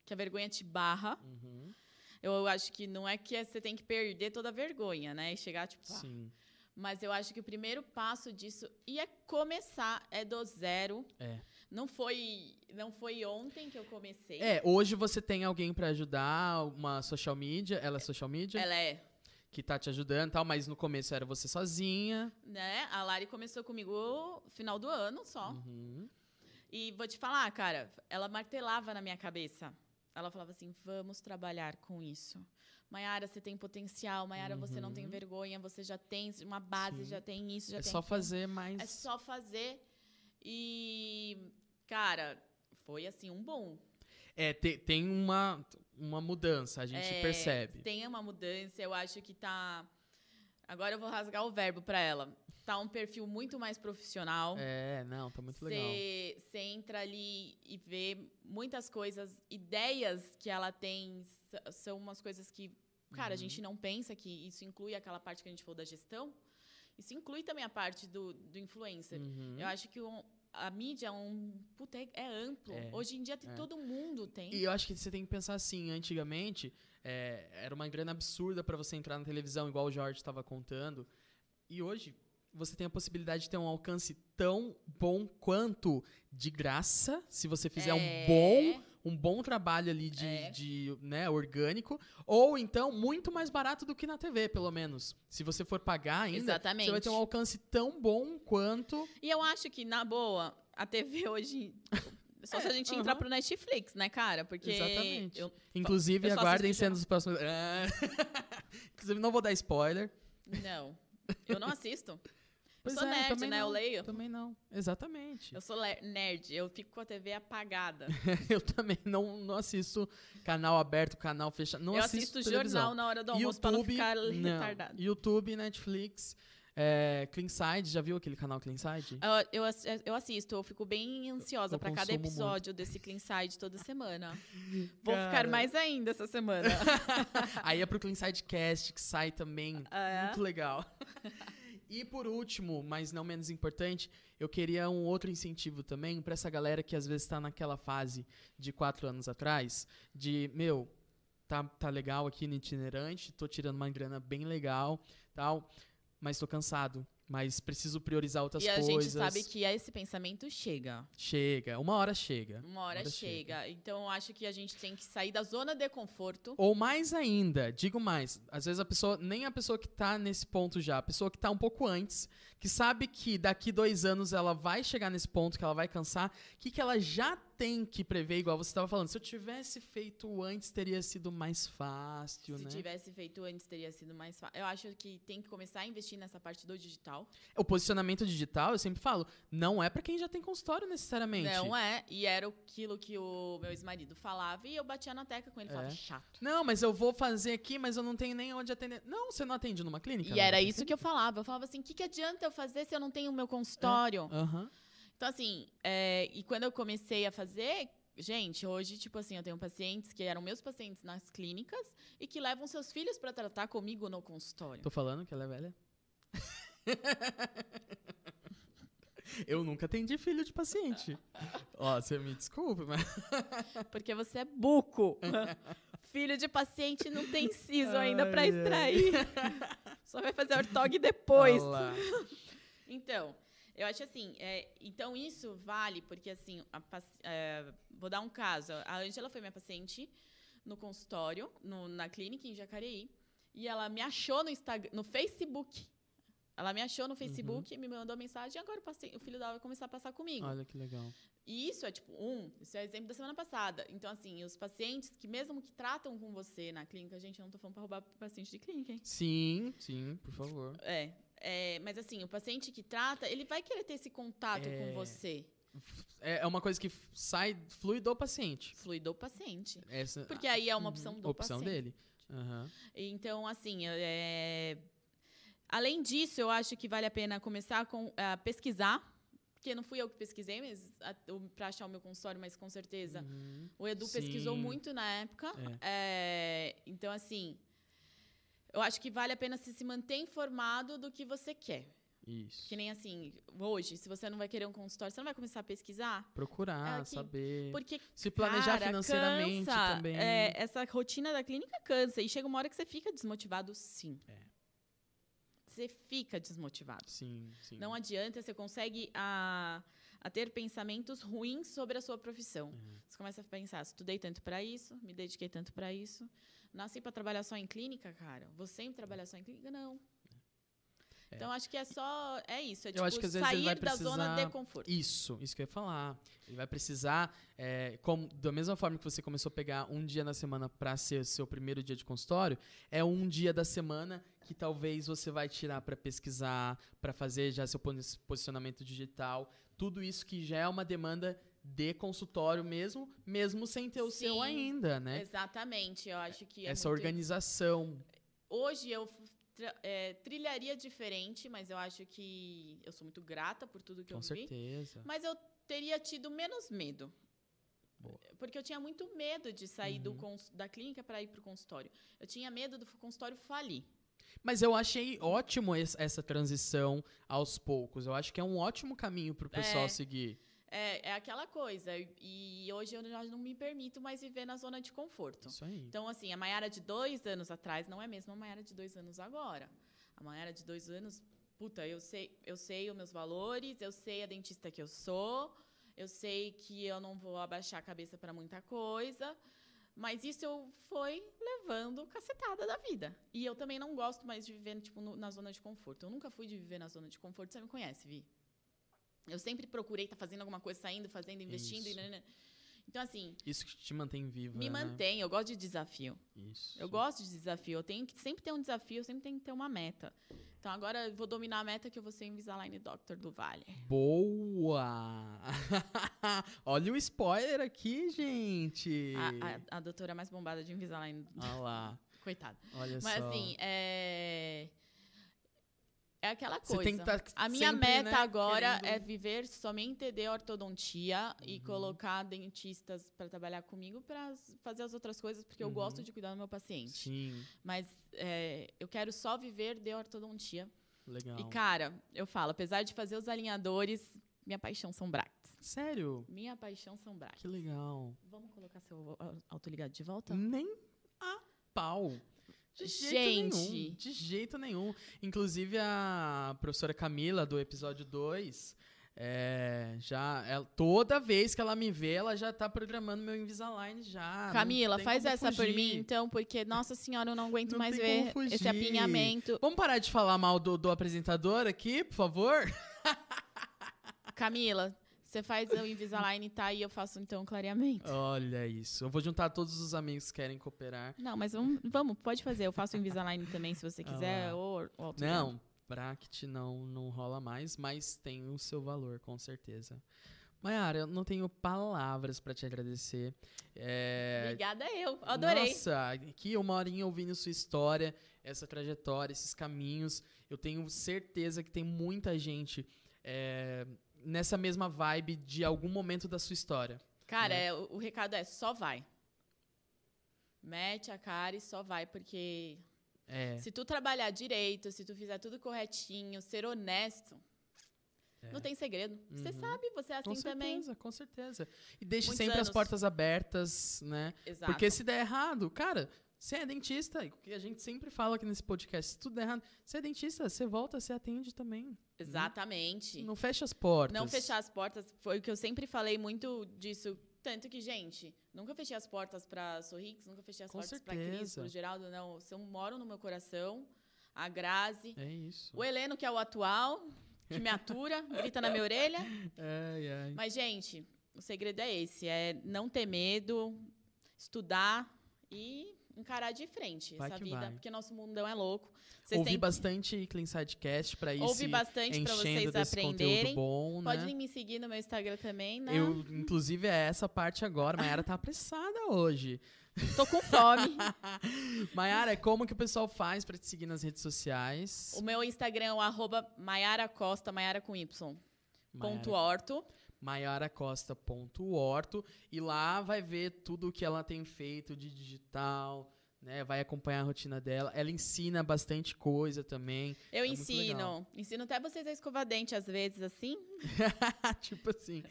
Que a vergonha te barra. Uhum. Eu acho que não é que você tem que perder toda a vergonha, né? E chegar, tipo, ah, Sim. Mas eu acho que o primeiro passo disso e é começar, é do zero. É. Não foi, não foi ontem que eu comecei. É, hoje você tem alguém pra ajudar, uma social media, ela é social media, Ela é, que tá te ajudando e tal, mas no começo era você sozinha. né? A Lari começou comigo no final do ano só. Uhum. E vou te falar, cara, ela martelava na minha cabeça. Ela falava assim: vamos trabalhar com isso. Maiara, você tem potencial. Maiara, você não tem Uhum. vergonha. Você já tem uma base, Sim. já tem isso, já É tem só aquilo. fazer mais. É só fazer. E, cara, foi assim, um bom. É, te- tem uma, uma mudança, a gente É, percebe. Tem uma mudança, eu acho que tá. Agora eu vou rasgar o verbo pra ela. Tá um perfil muito mais profissional. É, não, tá muito legal. Você entra ali e vê muitas coisas, ideias que ela tem, são umas coisas que, cara, a Uhum. gente não pensa que isso inclui aquela parte que a gente falou da gestão. Isso inclui também a parte do, do influencer. Uhum. Eu acho que um- a mídia é um. Puta, é, é amplo. É, Hoje em dia tem, é. todo mundo tem. E eu acho que você tem que pensar assim, antigamente é, era uma grana absurda pra você entrar na televisão, igual o Jorge estava contando. E hoje você tem a possibilidade de ter um alcance tão bom quanto de graça, se você fizer um É, bom um bom trabalho ali de, É. de, né, orgânico, ou então muito mais barato do que na TV, pelo menos. Se você for pagar ainda, Exatamente. você vai ter um alcance tão bom quanto. E eu acho que, na boa, a TV hoje. Só se a gente entrar pro Netflix, né, cara? Porque. Exatamente. eu- Inclusive, eu aguardem cenas dos próximos. Inclusive, não vou dar spoiler. não. Eu não assisto. Pois eu sou é, nerd, né? Eu não, leio. Também não. Exatamente. Eu sou nerd. Eu fico com a TV apagada. Eu também não, não assisto canal aberto, canal fechado. Não eu assisto, assisto jornal na hora do almoço pra não ficar não. retardado. YouTube, Netflix. É, Cleanside, já viu aquele canal Cleanside? Eu, eu, ass- eu assisto, eu fico bem ansiosa Eu pra cada episódio desse Clean Side toda semana. Vou Cara. ficar mais ainda essa semana. Aí é pro Cleanside Cast, que sai também. É? Muito legal. E por último, mas não menos importante, eu queria um outro incentivo também pra essa galera que às vezes tá naquela fase de quatro anos atrás, de, meu, tá, tá legal aqui no itinerante, tô tirando uma grana bem legal, tal, mas tô cansado, mas preciso priorizar outras e a coisas. gente sabe que esse pensamento chega. Chega, uma hora chega. Uma hora Hora chega. Então eu acho que a gente tem que sair da zona de conforto. Ou mais ainda, digo mais, às vezes a pessoa, nem a pessoa que tá nesse ponto já, a pessoa que tá um pouco antes, que sabe que daqui dois anos ela vai chegar nesse ponto, que ela vai cansar, o que, que ela já tem que prever, igual você estava falando. Se eu tivesse feito antes, teria sido mais fácil, Se né? tivesse feito antes, teria sido mais fácil. Eu acho que tem que começar a investir nessa parte do digital. O posicionamento digital, eu sempre falo, não é pra quem já tem consultório necessariamente. Não é. E era aquilo que o meu ex-marido falava e eu batia na tecla com ele. Falava, É. chato. Não, mas eu vou fazer aqui, mas eu não tenho nem onde atender. Não, você não atende numa clínica? E não? era isso que eu falava. Eu falava assim, o que, que adianta eu fazer se eu não tenho o meu consultório? Aham. Então, assim, é, e quando eu comecei a fazer, gente, hoje, tipo assim, eu tenho pacientes que eram meus pacientes nas clínicas e que levam seus filhos pra tratar comigo no consultório. Tô falando que ela é velha? Eu nunca atendi filho de paciente. Ó, você me desculpe, mas. Porque você é buco. Filho de paciente não tem siso ainda ai. extrair. Só vai fazer ortog depois. Olha lá. Então, eu acho assim, é, então isso vale, porque assim, a é, vou dar um caso. A Angela foi minha paciente no consultório, no- na clínica em Jacareí, e ela me achou no Instagram, no Facebook. Ela me achou no Facebook, me mandou mensagem, e agora o, paci- o filho dela vai começar a passar comigo. Olha que legal. E isso é tipo, um, isso é exemplo da semana passada. Então, assim, os pacientes que mesmo que tratam com você na clínica, gente, eu não tô falando pra roubar paciente de clínica, hein? Sim, sim, por favor. É, é, mas assim, o paciente que trata, ele vai querer ter esse contato É. com você. É é uma coisa que sai, flui do paciente. Flui do paciente. Essa Porque aí é uma Uhum. opção do opção paciente. dele. Aham. Então, assim, é... além disso, eu acho que vale a pena começar com, a pesquisar. Porque não fui eu que pesquisei, mas para achar o meu consultório, mas com certeza Uhum. o Edu pesquisou Sim. muito na época. É, então, assim, eu acho que vale a pena se, se manter informado do que você quer. Isso. Que nem assim, hoje, se você não vai querer um consultório, você não vai começar a pesquisar? Procurar, É saber. Porque Se planejar Cara, financeiramente cansa. também. É, essa rotina da clínica cansa. E chega uma hora que você fica desmotivado, sim. É. Você fica desmotivado. Sim, sim. Não adianta, você consegue a, a ter pensamentos ruins sobre a sua profissão. Uhum. Você começa a pensar, estudei tanto para isso, me dediquei tanto para isso. Nasci para trabalhar só em clínica, cara? Vou sempre trabalhar só em clínica? Não. É. Então, acho que é só. É isso. É Eu tipo, acho que às vezes ele sair vai da zona precisar- de conforto. Isso, isso que eu ia falar. Ele vai precisar, é, como, da mesma forma que você começou a pegar um dia na semana para ser seu primeiro dia de consultório, é um dia da semana que talvez você vai tirar para pesquisar, para fazer já seu pos- posicionamento digital, tudo isso que já é uma demanda de consultório mesmo, mesmo sem ter o seu Sim, ainda, né? Exatamente. Eu acho que é Essa muito- organização. Hoje eu é, trilharia diferente, mas eu acho que eu sou muito grata por tudo que Com eu vi. certeza. Mas eu teria tido menos medo. Boa. Porque eu tinha muito medo de sair do Uhum. cons- da clínica para ir para o consultório. Eu tinha medo do consultório falir. Mas eu achei ótimo es- essa transição aos poucos. Eu acho que é um ótimo caminho pro pessoal É. seguir. É, é aquela coisa. E hoje eu já não me permito mais viver na zona de conforto. Isso aí. Então, assim, a Maiara de dois anos atrás não é mesmo a Maiara de dois anos agora. A Maiara de dois anos, puta, eu sei, eu sei os meus valores, eu sei a dentista que eu sou, eu sei que eu não vou abaixar a cabeça para muita coisa. Mas isso eu fui levando cacetada da vida. E eu também não gosto mais de viver tipo, no- na zona de conforto. Eu nunca fui de viver na zona de conforto. Você me conhece, Vi? Eu sempre procurei estar fazendo alguma coisa, saindo, fazendo, investindo. E Isso. nanana. Então, assim, Isso que te mantém viva. me né? mantém. Eu gosto de desafio. Isso. Eu gosto de desafio. Eu tenho que sempre ter um desafio, eu sempre tenho que ter uma meta. Então agora eu vou dominar a meta que eu vou ser Invisalign Doctor do Vale. Boa! Olha o spoiler aqui, gente. A, a, a doutora mais bombada de Invisalign. Olha lá. Coitada. Olha Mas só. assim, é... É aquela coisa. tá a minha sempre, meta né, agora querendo- é viver somente de ortodontia e Uhum. colocar dentistas para trabalhar comigo para fazer as outras coisas, porque eu Uhum. gosto de cuidar do meu paciente. Sim, Mas é, eu quero só viver de ortodontia. legal. E, cara, eu falo, apesar de fazer os alinhadores, minha paixão são brackets. Sério? Minha paixão são brackets. Que legal. Vamos colocar seu au- autoligado de volta? Nem a pau. De jeito Gente. nenhum. De jeito nenhum. Inclusive, a professora Camila, do episódio 2, é, já, ela- toda vez que ela me vê, ela já tá programando meu Invisalign já. Camila, faz essa por fugir. mim, então, porque, nossa senhora, eu não aguento Não mais ver esse apinhamento. Vamos parar de falar mal do, do apresentador aqui, por favor? Camila, você faz o Invisalign, tá? E eu faço, então, o clareamento. Olha isso. Eu vou juntar todos os amigos que querem cooperar. Não, mas vamos, vamos, pode fazer. Eu faço o Invisalign também, se você quiser. Ah. ou o autoligado. Não, bracket não, não rola mais, mas tem o seu valor, com certeza. Mayara, eu não tenho palavras pra te agradecer. É, Obrigada eu. Adorei. Nossa, aqui uma horinha ouvindo sua história, essa trajetória, esses caminhos. Eu tenho certeza que tem muita gente é, nessa mesma vibe de algum momento da sua história. Cara, né? é, o, o recado é só vai. Mete a cara e só vai, porque É, se tu trabalhar direito, se tu fizer tudo corretinho, ser honesto, não tem segredo. Você Uhum. sabe, você é assim com também. certeza, com certeza. E deixe Muitos sempre as anos. portas abertas, né? Exato. Porque se der errado, cara, você é dentista, e o que a gente sempre fala aqui nesse podcast, se tudo errado, você é dentista, você volta, você atende também. Exatamente. Não fecha as portas. Não fechar as portas foi o que eu sempre falei muito disso. Tanto que, gente, nunca fechei as portas pra Sorrix, nunca fechei as Com portas pra Cris, pro Geraldo, não. São, moram no meu coração. A Grazi. É isso. O Heleno, que é o atual, que me atura, grita na minha orelha. Ai, ai. Mas, gente, o segredo é esse: é não ter medo, estudar e encarar de frente Vai essa vida. vai. Porque nosso mundão é louco. Vocês Ouvi têm bastante Clean Sidecast pra ir ouve se bastante pra enchendo vocês aprenderem. bom, Podem né? me seguir no meu Instagram também, né? Eu, inclusive, é essa parte agora. Mayara tá apressada hoje. Tô com fome. Mayara, como que o pessoal faz pra te seguir nas redes sociais? O meu Instagram é o arroba Maiara Costa, Maiara com Y. Ponto Mayara- orto. maiaracosta.orto e lá vai ver tudo o que ela tem feito de digital, né? Vai acompanhar a rotina dela. Ela ensina bastante coisa também. Eu É ensino. Ensino até vocês a escovar dente às vezes, assim. tipo assim.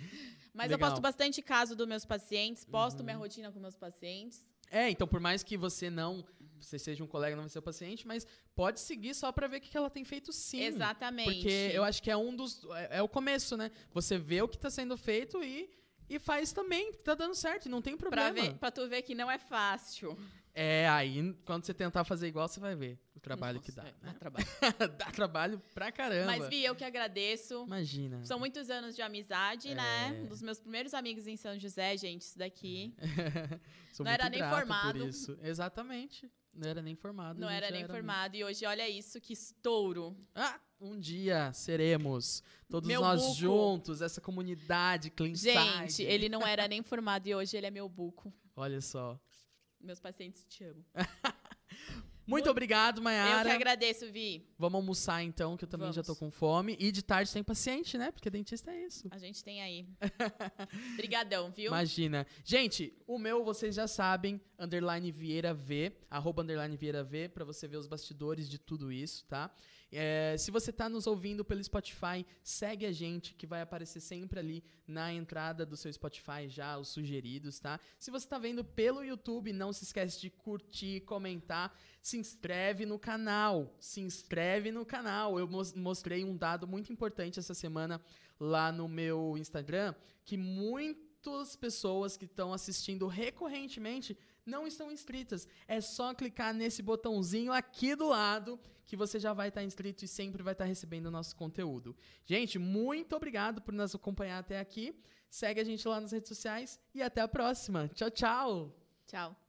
Mas eu Legal. posto bastante caso dos meus pacientes, posto Uhum. minha rotina com meus pacientes. É, então por mais que você não, você seja um colega, não vai ser o paciente, mas pode seguir só pra ver o que ela tem feito sim. Exatamente. Porque eu acho que é um dos. É, é o começo, né? Você vê o que tá sendo feito e, e faz também, tá dando certo, não tem Pra, problema. ver, pra tu ver que não é fácil. É, aí quando você tentar fazer igual, você vai ver o trabalho que dá. Nossa, é, né? dá trabalho. dá trabalho pra caramba. Mas, Vi, eu que agradeço. Imagina. São muitos anos de amizade, né? É. Um dos meus primeiros amigos em São José, gente, isso daqui. Sou não era nem formado. Exatamente. Não era nem formado. Não gente era nem amigo. formado. E hoje, olha isso, que estouro. Ah, um dia seremos. Todos Meu nós buco. juntos, essa comunidade clean Gente, ele não era nem formado e hoje ele é meu buco. Olha só. Meus pacientes te amam. Muito Mu- obrigado, Eu que Mayara. agradeço, Vi. Vamos almoçar então, que eu também já tô Vamos. com fome. E de tarde tem paciente, né? Porque dentista é isso. A gente tem aí. Obrigadão, viu? Imagina. Gente, o meu vocês já sabem, underline Vieira V, arroba underline Vieira V, pra você ver os bastidores de tudo isso, tá? É, se você tá nos ouvindo pelo Spotify, segue a gente, que vai aparecer sempre ali na entrada do seu Spotify já, os sugeridos, tá? Se você tá vendo pelo YouTube, não se esquece de curtir, comentar, se inscreve no canal, se inscreve no canal. Eu mos- mostrei um dado muito importante essa semana lá no meu Instagram, que muitas pessoas que estão assistindo recorrentemente não estão inscritas. É só clicar nesse botãozinho aqui do lado que você já vai estar inscrito e sempre vai estar recebendo o nosso conteúdo. Gente, muito obrigado por nos acompanhar até aqui. Segue a gente lá nas redes sociais e até a próxima. Tchau, tchau! Tchau.